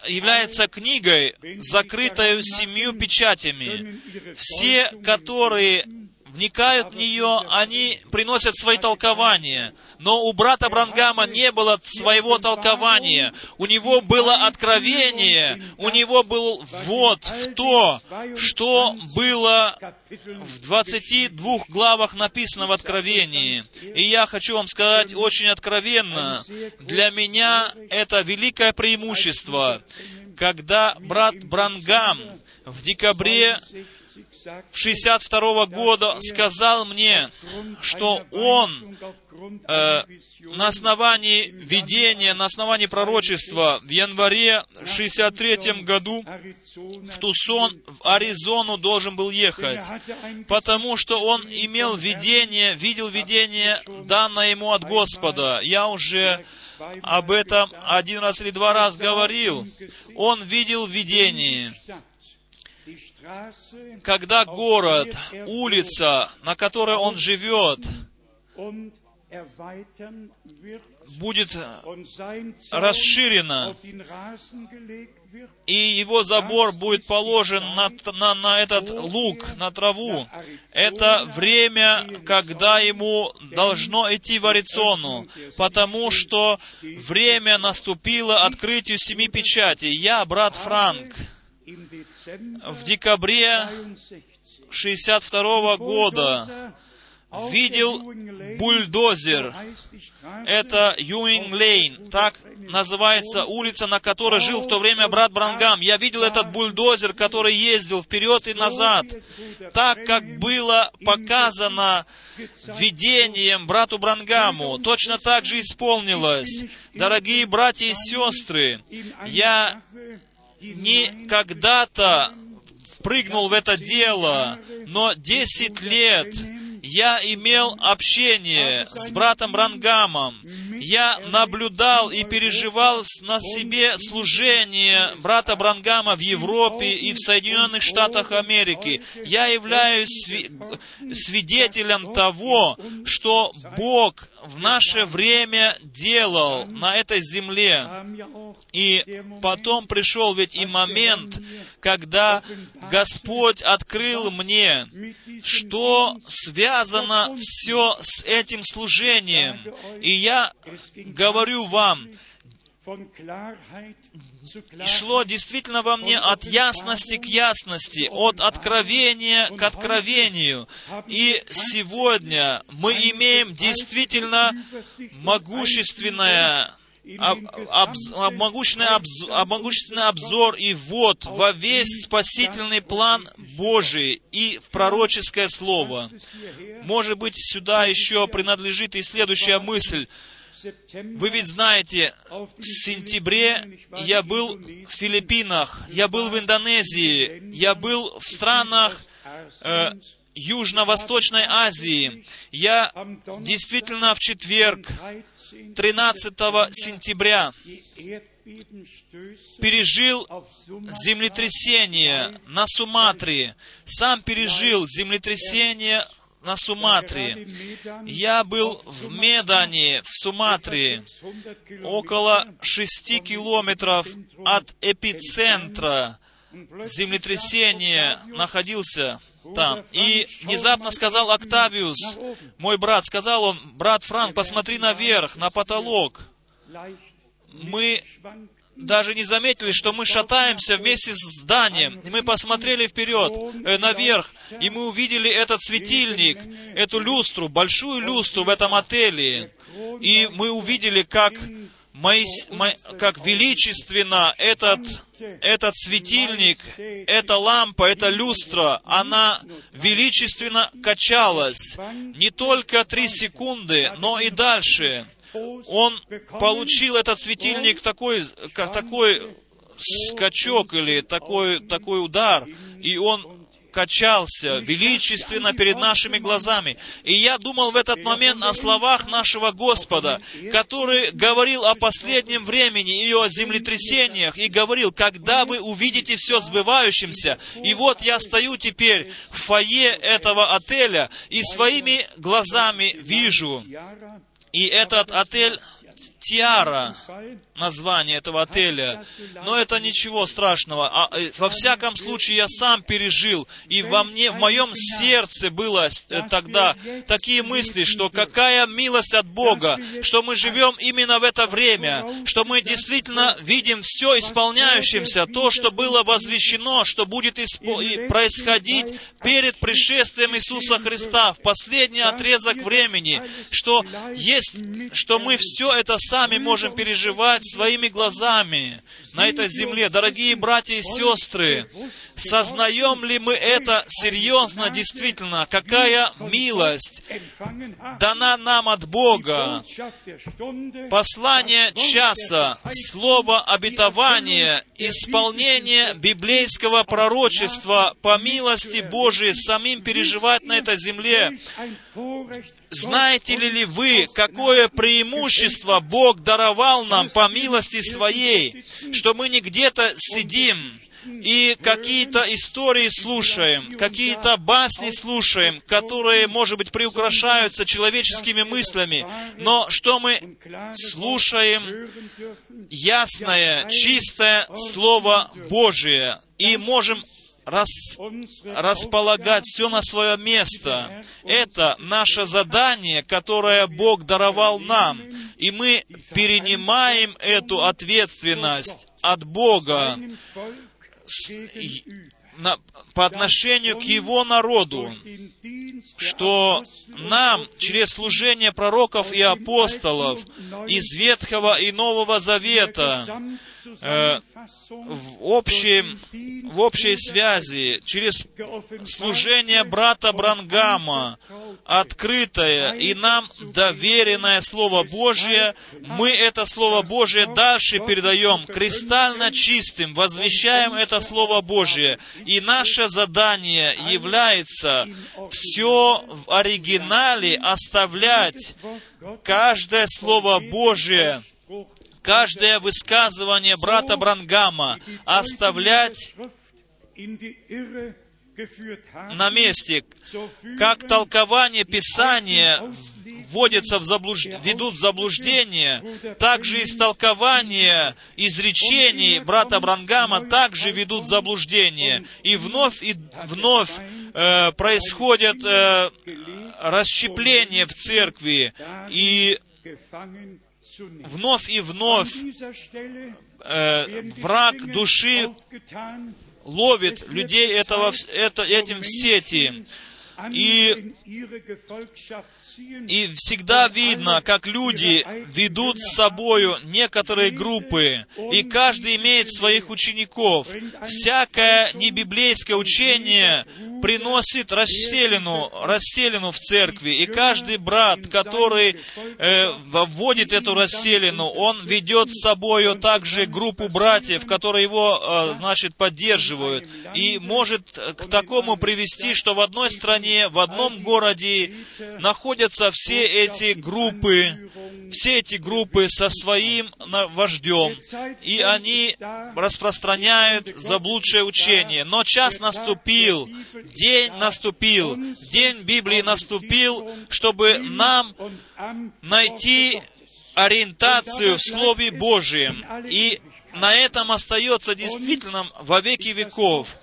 является книгой, закрытой семью печатями. Все, которые вникают в нее, они приносят свои толкования. Но у брата Брангама не было своего толкования. У него было откровение, у него был ввод в то, что было в 22 главах написано в Откровении. И я хочу вам сказать очень откровенно, для меня это великое преимущество, когда брат Брангам в декабре 62 года сказал мне, что он э, на основании видения, на основании пророчества в январе 63 году в Тусон, в Аризону должен был ехать, потому что он имел видение, видел видение, данное ему от Господа. Я уже об этом один раз или два раз говорил. Он видел видение когда город, улица, на которой он живет, будет расширена, и его забор будет положен на, на, на этот луг, на траву. Это время, когда ему должно идти в Аризону, потому что время наступило открытию семи печатей. Я, брат Франк, в декабре 62 года видел бульдозер. Это Юинг Лейн. Так называется улица, на которой жил в то время брат Брангам. Я видел этот бульдозер, который ездил вперед и назад. Так, как было показано видением брату Брангаму, точно так же исполнилось. Дорогие братья и сестры, я не когда-то прыгнул в это дело, но десять лет я имел общение с братом Рангамом. Я наблюдал и переживал на себе служение брата Брангама в Европе и в Соединенных Штатах Америки. Я являюсь свидетелем того, что Бог в наше время делал на этой земле. И потом пришел ведь и момент, когда Господь открыл мне, что связано все с этим служением. И я говорю вам, шло действительно во мне от ясности к ясности, от откровения к откровению. И сегодня мы имеем действительно могущественное об, об, могущественный, обзор, могущественный обзор и ввод во весь спасительный план Божий и в пророческое слово. Может быть, сюда еще принадлежит и следующая мысль. Вы ведь знаете, в сентябре я был в Филиппинах, я был в Индонезии, я был в странах э, Южно-Восточной Азии. Я действительно в четверг, 13 сентября, пережил землетрясение на Суматре. Сам пережил землетрясение на Суматре. Я был в Медане, в Суматре, около шести километров от эпицентра землетрясения находился там. И внезапно сказал Октавиус, мой брат, сказал он, брат Франк, посмотри наверх, на потолок. Мы даже не заметили, что мы шатаемся вместе с зданием. Мы посмотрели вперед, э, наверх, и мы увидели этот светильник, эту люстру, большую люстру в этом отеле. И мы увидели, как, Моис, мо, как величественно этот, этот светильник, эта лампа, эта люстра, она величественно качалась. Не только три секунды, но и дальше он получил этот светильник такой, как такой скачок или такой, такой удар, и он качался величественно перед нашими глазами. И я думал в этот момент о словах нашего Господа, который говорил о последнем времени и о землетрясениях, и говорил, когда вы увидите все сбывающимся, и вот я стою теперь в фойе этого отеля, и своими глазами вижу, и этот отель Тиара название этого отеля. Но это ничего страшного. А, э, во всяком случае, я сам пережил, и во мне, в моем сердце было э, тогда такие мысли, что какая милость от Бога, что мы живем именно в это время, что мы действительно видим все исполняющимся, то, что было возвещено, что будет испо- происходить перед пришествием Иисуса Христа в последний отрезок времени, что есть, что мы все это сами можем переживать своими глазами на этой земле. Дорогие братья и сестры, сознаем ли мы это серьезно, действительно, какая милость дана нам от Бога? Послание часа, слово обетования, исполнение библейского пророчества по милости Божией самим переживать на этой земле. Знаете ли вы, какое преимущество Бог даровал нам по милости Своей, что мы не где-то сидим, и какие-то истории слушаем, какие-то басни слушаем, которые, может быть, приукрашаются человеческими мыслями, но что мы слушаем? Ясное, чистое Слово Божие, и можем рас, располагать все на свое место. Это наше задание, которое Бог даровал нам. И мы перенимаем эту ответственность от Бога с, на, по отношению к Его народу, что нам через служение пророков и апостолов из Ветхого и Нового Завета э, в, общем, в общей связи, через служение брата Брангама, открытое и нам доверенное Слово Божье, мы это Слово Божье дальше передаем кристально чистым, возвещаем это Слово Божье. И наше задание является все в оригинале оставлять каждое Слово Божье каждое высказывание брата Брангама оставлять на месте, как толкование Писания вводятся в заблуж... ведут в заблуждение, также истолкование изречений брата Брангама также ведут в заблуждение. И вновь и вновь э, происходят э, расщепления в церкви, и вновь и вновь э, враг души ловит людей этого, это, этим в сети. И и всегда видно, как люди ведут с собою некоторые группы, и каждый имеет своих учеников. Всякое небиблейское учение приносит расселину, расселину в церкви, и каждый брат, который э, вводит эту расселину, он ведет с собою также группу братьев, которые его, э, значит, поддерживают, и может к такому привести, что в одной стране, в одном городе находятся находятся все эти группы, все эти группы со своим вождем, и они распространяют заблудшее учение. Но час наступил, день наступил, день Библии наступил, чтобы нам найти ориентацию в Слове Божьем и на этом остается действительным во веки веков.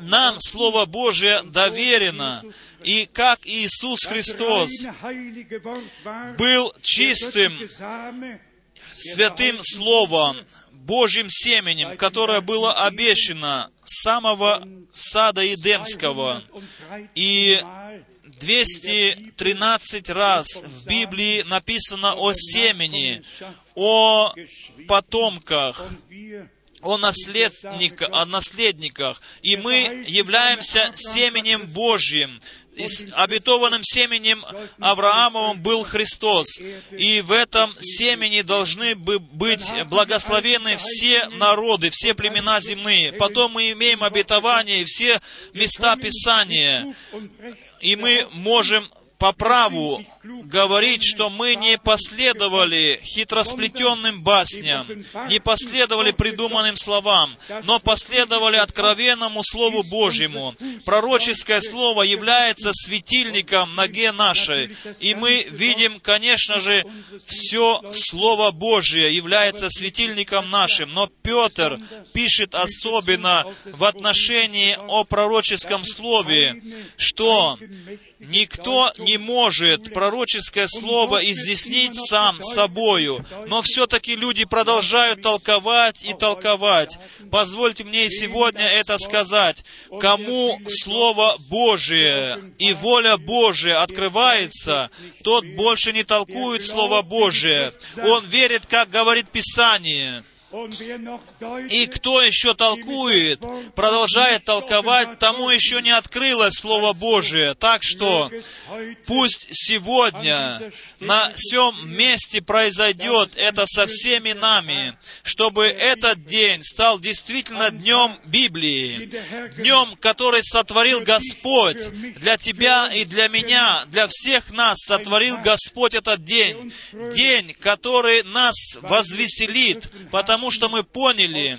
Нам Слово Божие доверено, и как Иисус Христос был чистым, святым Словом, Божьим семенем, которое было обещано с самого сада Эдемского. И 213 раз в Библии написано о семени, о потомках, о, наследник, о наследниках. И мы являемся семенем Божьим. С обетованным семенем Авраамовым был Христос. И в этом семени должны быть благословены все народы, все племена земные. Потом мы имеем обетование все места Писания. И мы можем по праву говорит, что мы не последовали хитросплетенным басням, не последовали придуманным словам, но последовали откровенному Слову Божьему. Пророческое Слово является светильником ноге нашей, и мы видим, конечно же, все Слово Божие является светильником нашим, но Петр пишет особенно в отношении о пророческом Слове, что Никто не может пророческое слово изъяснить сам собою, но все-таки люди продолжают толковать и толковать. Позвольте мне сегодня это сказать. Кому Слово Божие и воля Божия открывается, тот больше не толкует Слово Божие. Он верит, как говорит Писание. И кто еще толкует, продолжает толковать, тому еще не открылось Слово Божие. Так что пусть сегодня на всем месте произойдет это со всеми нами, чтобы этот день стал действительно днем Библии, днем, который сотворил Господь для тебя и для меня, для всех нас сотворил Господь этот день. День, который нас возвеселит, потому потому что мы поняли,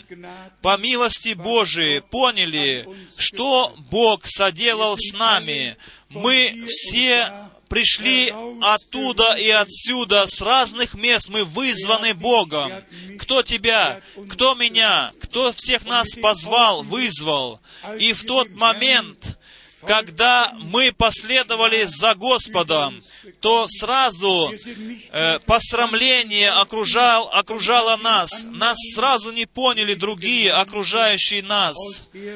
по милости Божией, поняли, что Бог соделал с нами. Мы все пришли оттуда и отсюда, с разных мест мы вызваны Богом. Кто тебя, кто меня, кто всех нас позвал, вызвал. И в тот момент, когда мы последовали за Господом, то сразу э, посрамление окружал, окружало нас. Нас сразу не поняли другие, окружающие нас.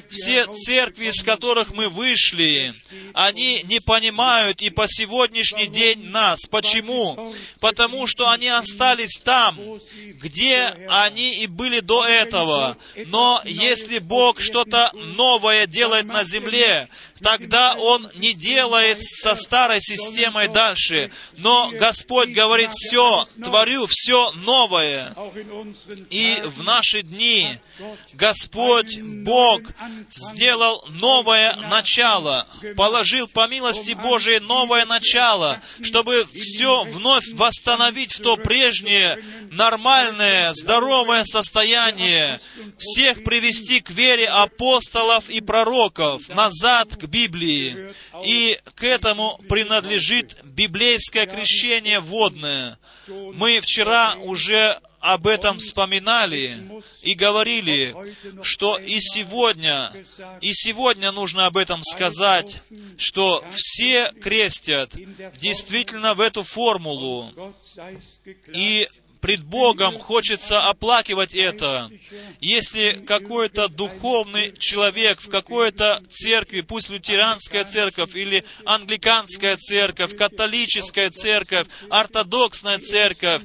Все церкви, из которых мы вышли, они не понимают и по сегодняшний день нас. Почему? Потому что они остались там, где они и были до этого. Но если Бог что-то новое делает на земле, тогда Он не делает со старой системой дальше. Но Господь говорит, все, творю все новое. И в наши дни Господь Бог сделал новое начало, положил по милости Божией новое начало, чтобы все вновь восстановить в то прежнее нормальное, здоровое состояние, всех привести к вере апостолов и пророков, назад к Библии. И к этому принадлежит библейское крещение водное. Мы вчера уже об этом вспоминали и говорили, что и сегодня, и сегодня нужно об этом сказать, что все крестят действительно в эту формулу. И пред Богом хочется оплакивать это. Если какой-то духовный человек в какой-то церкви, пусть лютеранская церковь или англиканская церковь, католическая церковь, ортодоксная церковь,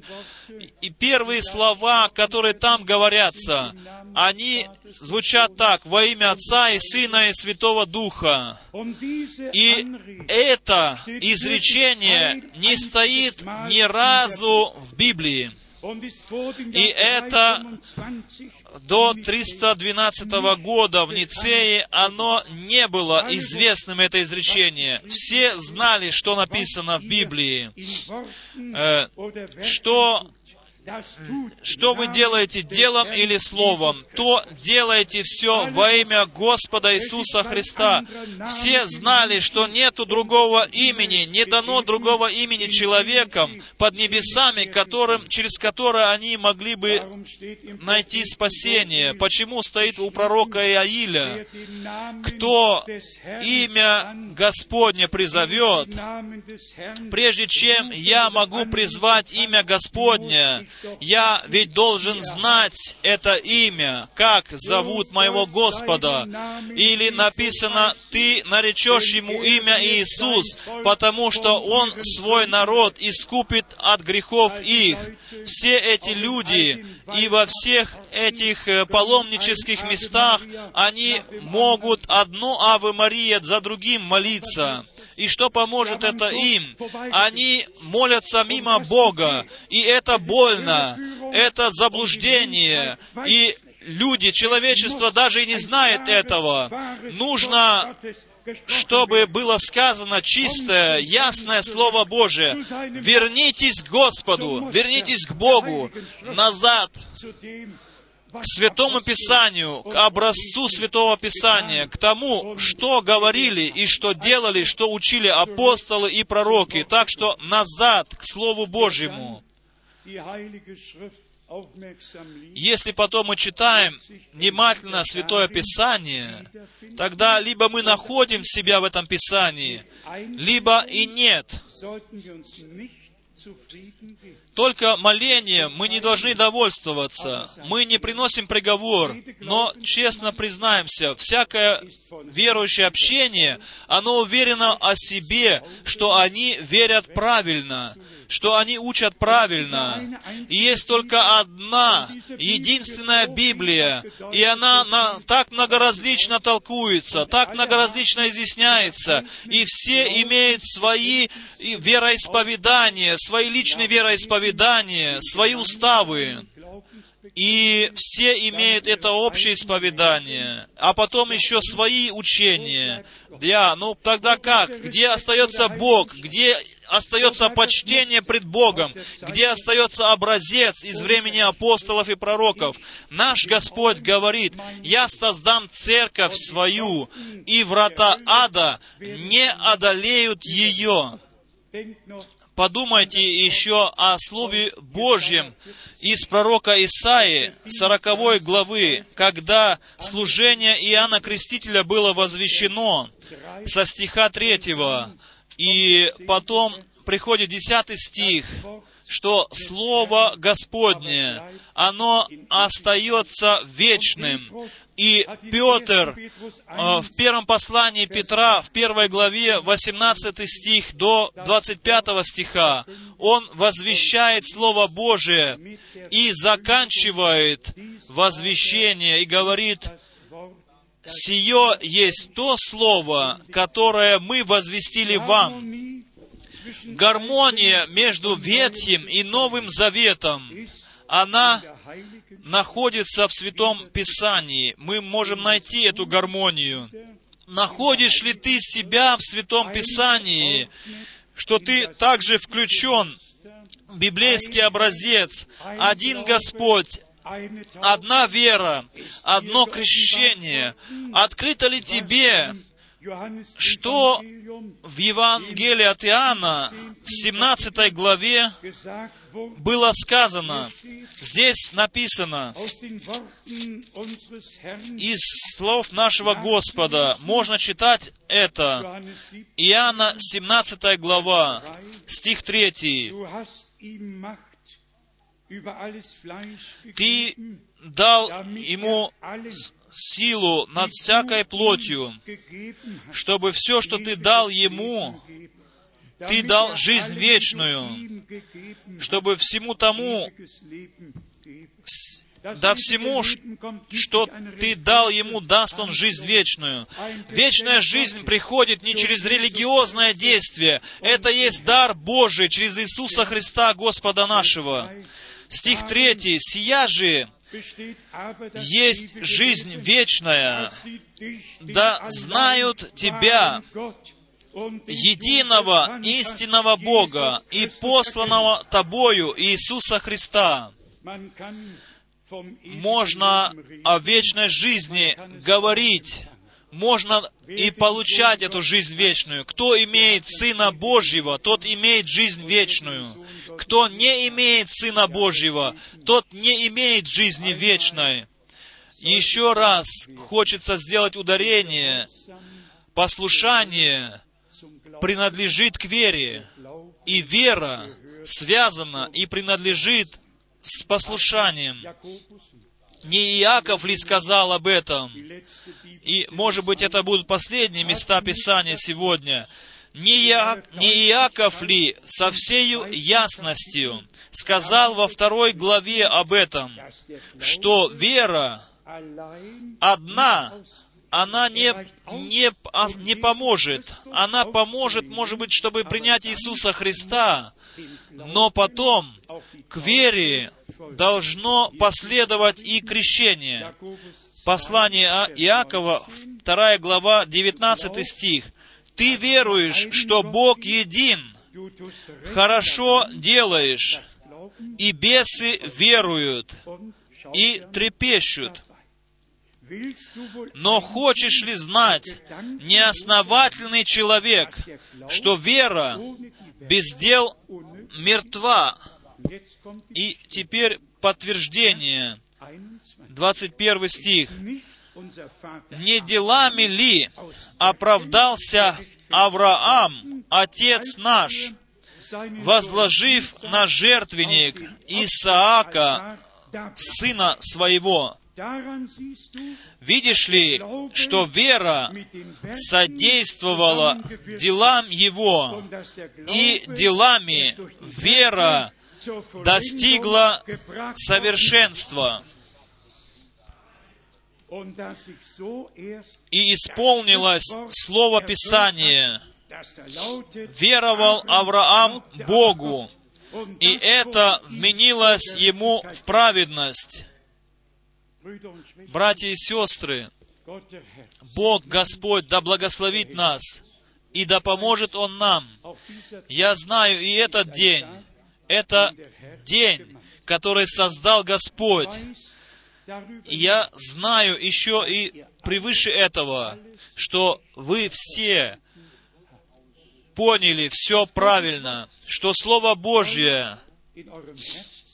и первые слова, которые там говорятся, они звучат так, во имя Отца и Сына и Святого Духа. И это изречение не стоит ни разу в Библии. И это до 312 года в Ницее оно не было известным, это изречение. Все знали, что написано в Библии, э, что что вы делаете делом или словом, то делайте все во имя Господа Иисуса Христа. Все знали, что нету другого имени, не дано другого имени человекам под небесами, которым, через которое они могли бы найти спасение. Почему стоит у пророка Иаиля? Кто имя Господне призовет, прежде чем я могу призвать имя Господне, я ведь должен знать это имя, как зовут моего Господа. Или написано, ты наречешь ему имя Иисус, потому что он свой народ искупит от грехов их. Все эти люди и во всех этих э, паломнических местах, они могут одну Аве Мария за другим молиться. И что поможет это им? Они молятся мимо Бога, и это больно, это заблуждение, и люди, человечество даже и не знает этого. Нужно чтобы было сказано чистое, ясное Слово Божие. Вернитесь к Господу, вернитесь к Богу, назад, Святому Писанию, к образцу Святого Писания, к тому, что говорили и что делали, что учили апостолы и пророки. Так что назад, к Слову Божьему. Если потом мы читаем внимательно Святое Писание, тогда либо мы находим себя в этом Писании, либо и нет. Только молением мы не должны довольствоваться. Мы не приносим приговор, но честно признаемся, всякое верующее общение, оно уверено о себе, что они верят правильно, что они учат правильно. И есть только одна, единственная Библия, и она на, так многоразлично толкуется, так многоразлично изъясняется, и все имеют свои вероисповедания, свои личные вероисповедания, свои уставы. И все имеют это общее исповедание, а потом еще свои учения. Да, ну тогда как? Где остается Бог? Где остается почтение пред Богом, где остается образец из времени апостолов и пророков. Наш Господь говорит, «Я создам церковь свою, и врата ада не одолеют ее». Подумайте еще о Слове Божьем из пророка Исаии, 40 главы, когда служение Иоанна Крестителя было возвещено со стиха 3 и потом приходит десятый стих, что Слово Господне, оно остается вечным. И Петр э, в первом послании Петра, в первой главе, 18 стих до 25 стиха, он возвещает Слово Божие и заканчивает возвещение и говорит, «Сие есть то Слово, которое мы возвестили вам». Гармония между Ветхим и Новым Заветом, она находится в Святом Писании. Мы можем найти эту гармонию. Находишь ли ты себя в Святом Писании, что ты также включен в библейский образец, один Господь, одна вера, одно крещение. Открыто ли тебе, что в Евангелии от Иоанна в 17 главе было сказано, здесь написано, из слов нашего Господа, можно читать это, Иоанна 17 глава, стих 3. Ты дал ему силу над всякой плотью, чтобы все, что Ты дал Ему, Ты дал жизнь вечную, чтобы всему тому, да всему, что Ты дал Ему, даст Он жизнь вечную. Вечная жизнь приходит не через религиозное действие. Это есть дар Божий через Иисуса Христа, Господа нашего. Стих 3. «Сия же есть жизнь вечная, да знают Тебя, единого истинного Бога и посланного Тобою Иисуса Христа. Можно о вечной жизни говорить, можно и получать эту жизнь вечную. Кто имеет Сына Божьего, тот имеет жизнь вечную. Кто не имеет Сына Божьего, тот не имеет жизни вечной. Еще раз хочется сделать ударение. Послушание принадлежит к вере, и вера связана и принадлежит с послушанием. Не Иаков ли сказал об этом? И, может быть, это будут последние места Писания сегодня не, Я, не Иаков ли со всею ясностью сказал во второй главе об этом, что вера одна, она не, не, не поможет. Она поможет, может быть, чтобы принять Иисуса Христа, но потом к вере должно последовать и крещение. Послание А- Иакова, 2 глава, 19 стих. «Ты веруешь, что Бог един, хорошо делаешь, и бесы веруют и трепещут. Но хочешь ли знать, неосновательный человек, что вера без дел мертва? И теперь подтверждение, 21. 21 стих. «Не делами ли оправдался Авраам, отец наш, возложив на жертвенник Исаака, сына своего?» Видишь ли, что вера содействовала делам его, и делами вера достигла совершенства и исполнилось Слово Писания. Веровал Авраам Богу, и это вменилось ему в праведность. Братья и сестры, Бог Господь да благословит нас, и да поможет Он нам. Я знаю, и этот день, это день, который создал Господь. Я знаю еще и превыше этого, что вы все поняли все правильно, что Слово Божье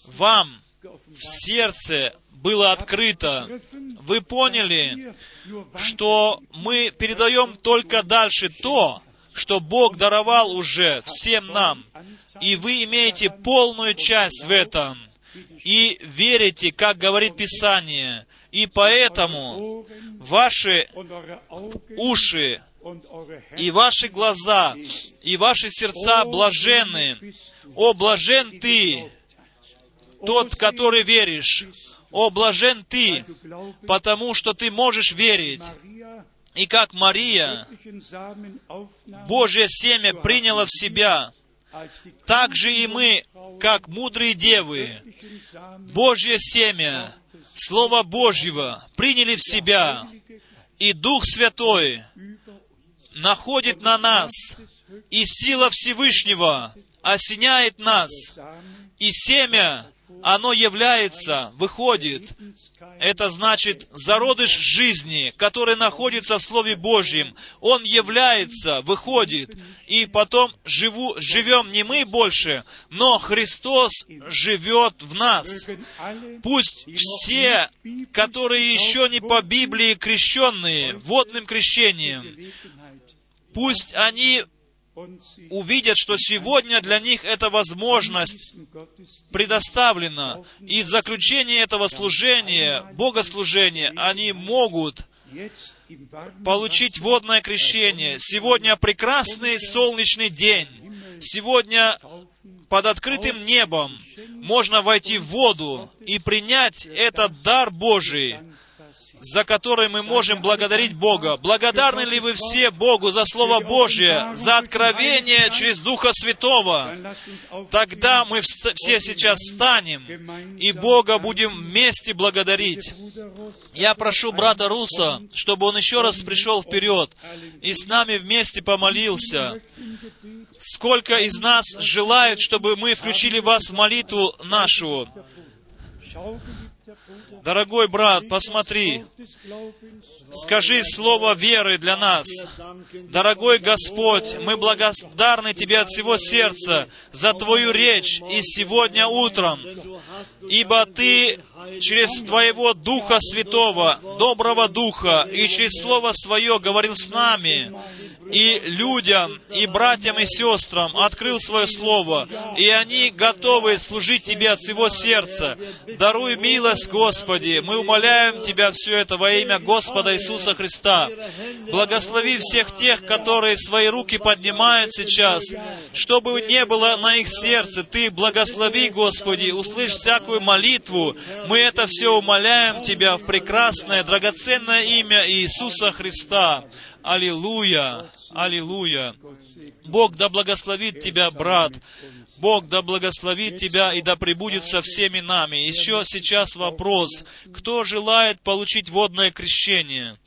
вам в сердце было открыто. Вы поняли, что мы передаем только дальше то, что Бог даровал уже всем нам. И вы имеете полную часть в этом. И верите, как говорит Писание. И поэтому ваши уши и ваши глаза и ваши сердца блаженны. О, блажен ты, тот, который веришь. О, блажен ты, потому что ты можешь верить. И как Мария Божье семя приняло в себя, так же и мы, как мудрые девы, Божье семя, Слово Божьего приняли в себя, и Дух Святой находит на нас, и сила Всевышнего осеняет нас, и семя, оно является, выходит. Это значит зародыш жизни, который находится в Слове Божьем. Он является, выходит. И потом живу, живем не мы больше, но Христос живет в нас. Пусть все, которые еще не по Библии крещенные, водным крещением, пусть они увидят, что сегодня для них эта возможность предоставлена. И в заключении этого служения, богослужения, они могут получить водное крещение. Сегодня прекрасный солнечный день. Сегодня под открытым небом можно войти в воду и принять этот дар Божий, за который мы можем благодарить Бога. Благодарны ли вы все Богу за Слово Божье, за откровение через Духа Святого? Тогда мы вс- все сейчас встанем и Бога будем вместе благодарить. Я прошу брата Руса, чтобы он еще раз пришел вперед и с нами вместе помолился. Сколько из нас желают, чтобы мы включили вас в молитву нашу? Дорогой брат, посмотри, скажи слово веры для нас. Дорогой Господь, мы благодарны Тебе от всего сердца за Твою речь и сегодня утром, ибо Ты через Твоего Духа Святого, доброго Духа, и через Слово Свое говорил с нами, и людям, и братьям, и сестрам открыл свое Слово, и они готовы служить Тебе от всего сердца. Даруй милость, Господи, мы умоляем Тебя все это во имя Господа Иисуса Христа. Благослови всех тех, которые свои руки поднимают сейчас, чтобы не было на их сердце. Ты благослови, Господи, услышь всякую молитву. Мы это все умоляем Тебя в прекрасное, драгоценное имя Иисуса Христа. Аллилуйя! Аллилуйя! Бог да благословит тебя, брат. Бог да благословит тебя и да пребудет со всеми нами. Еще сейчас вопрос, кто желает получить водное крещение?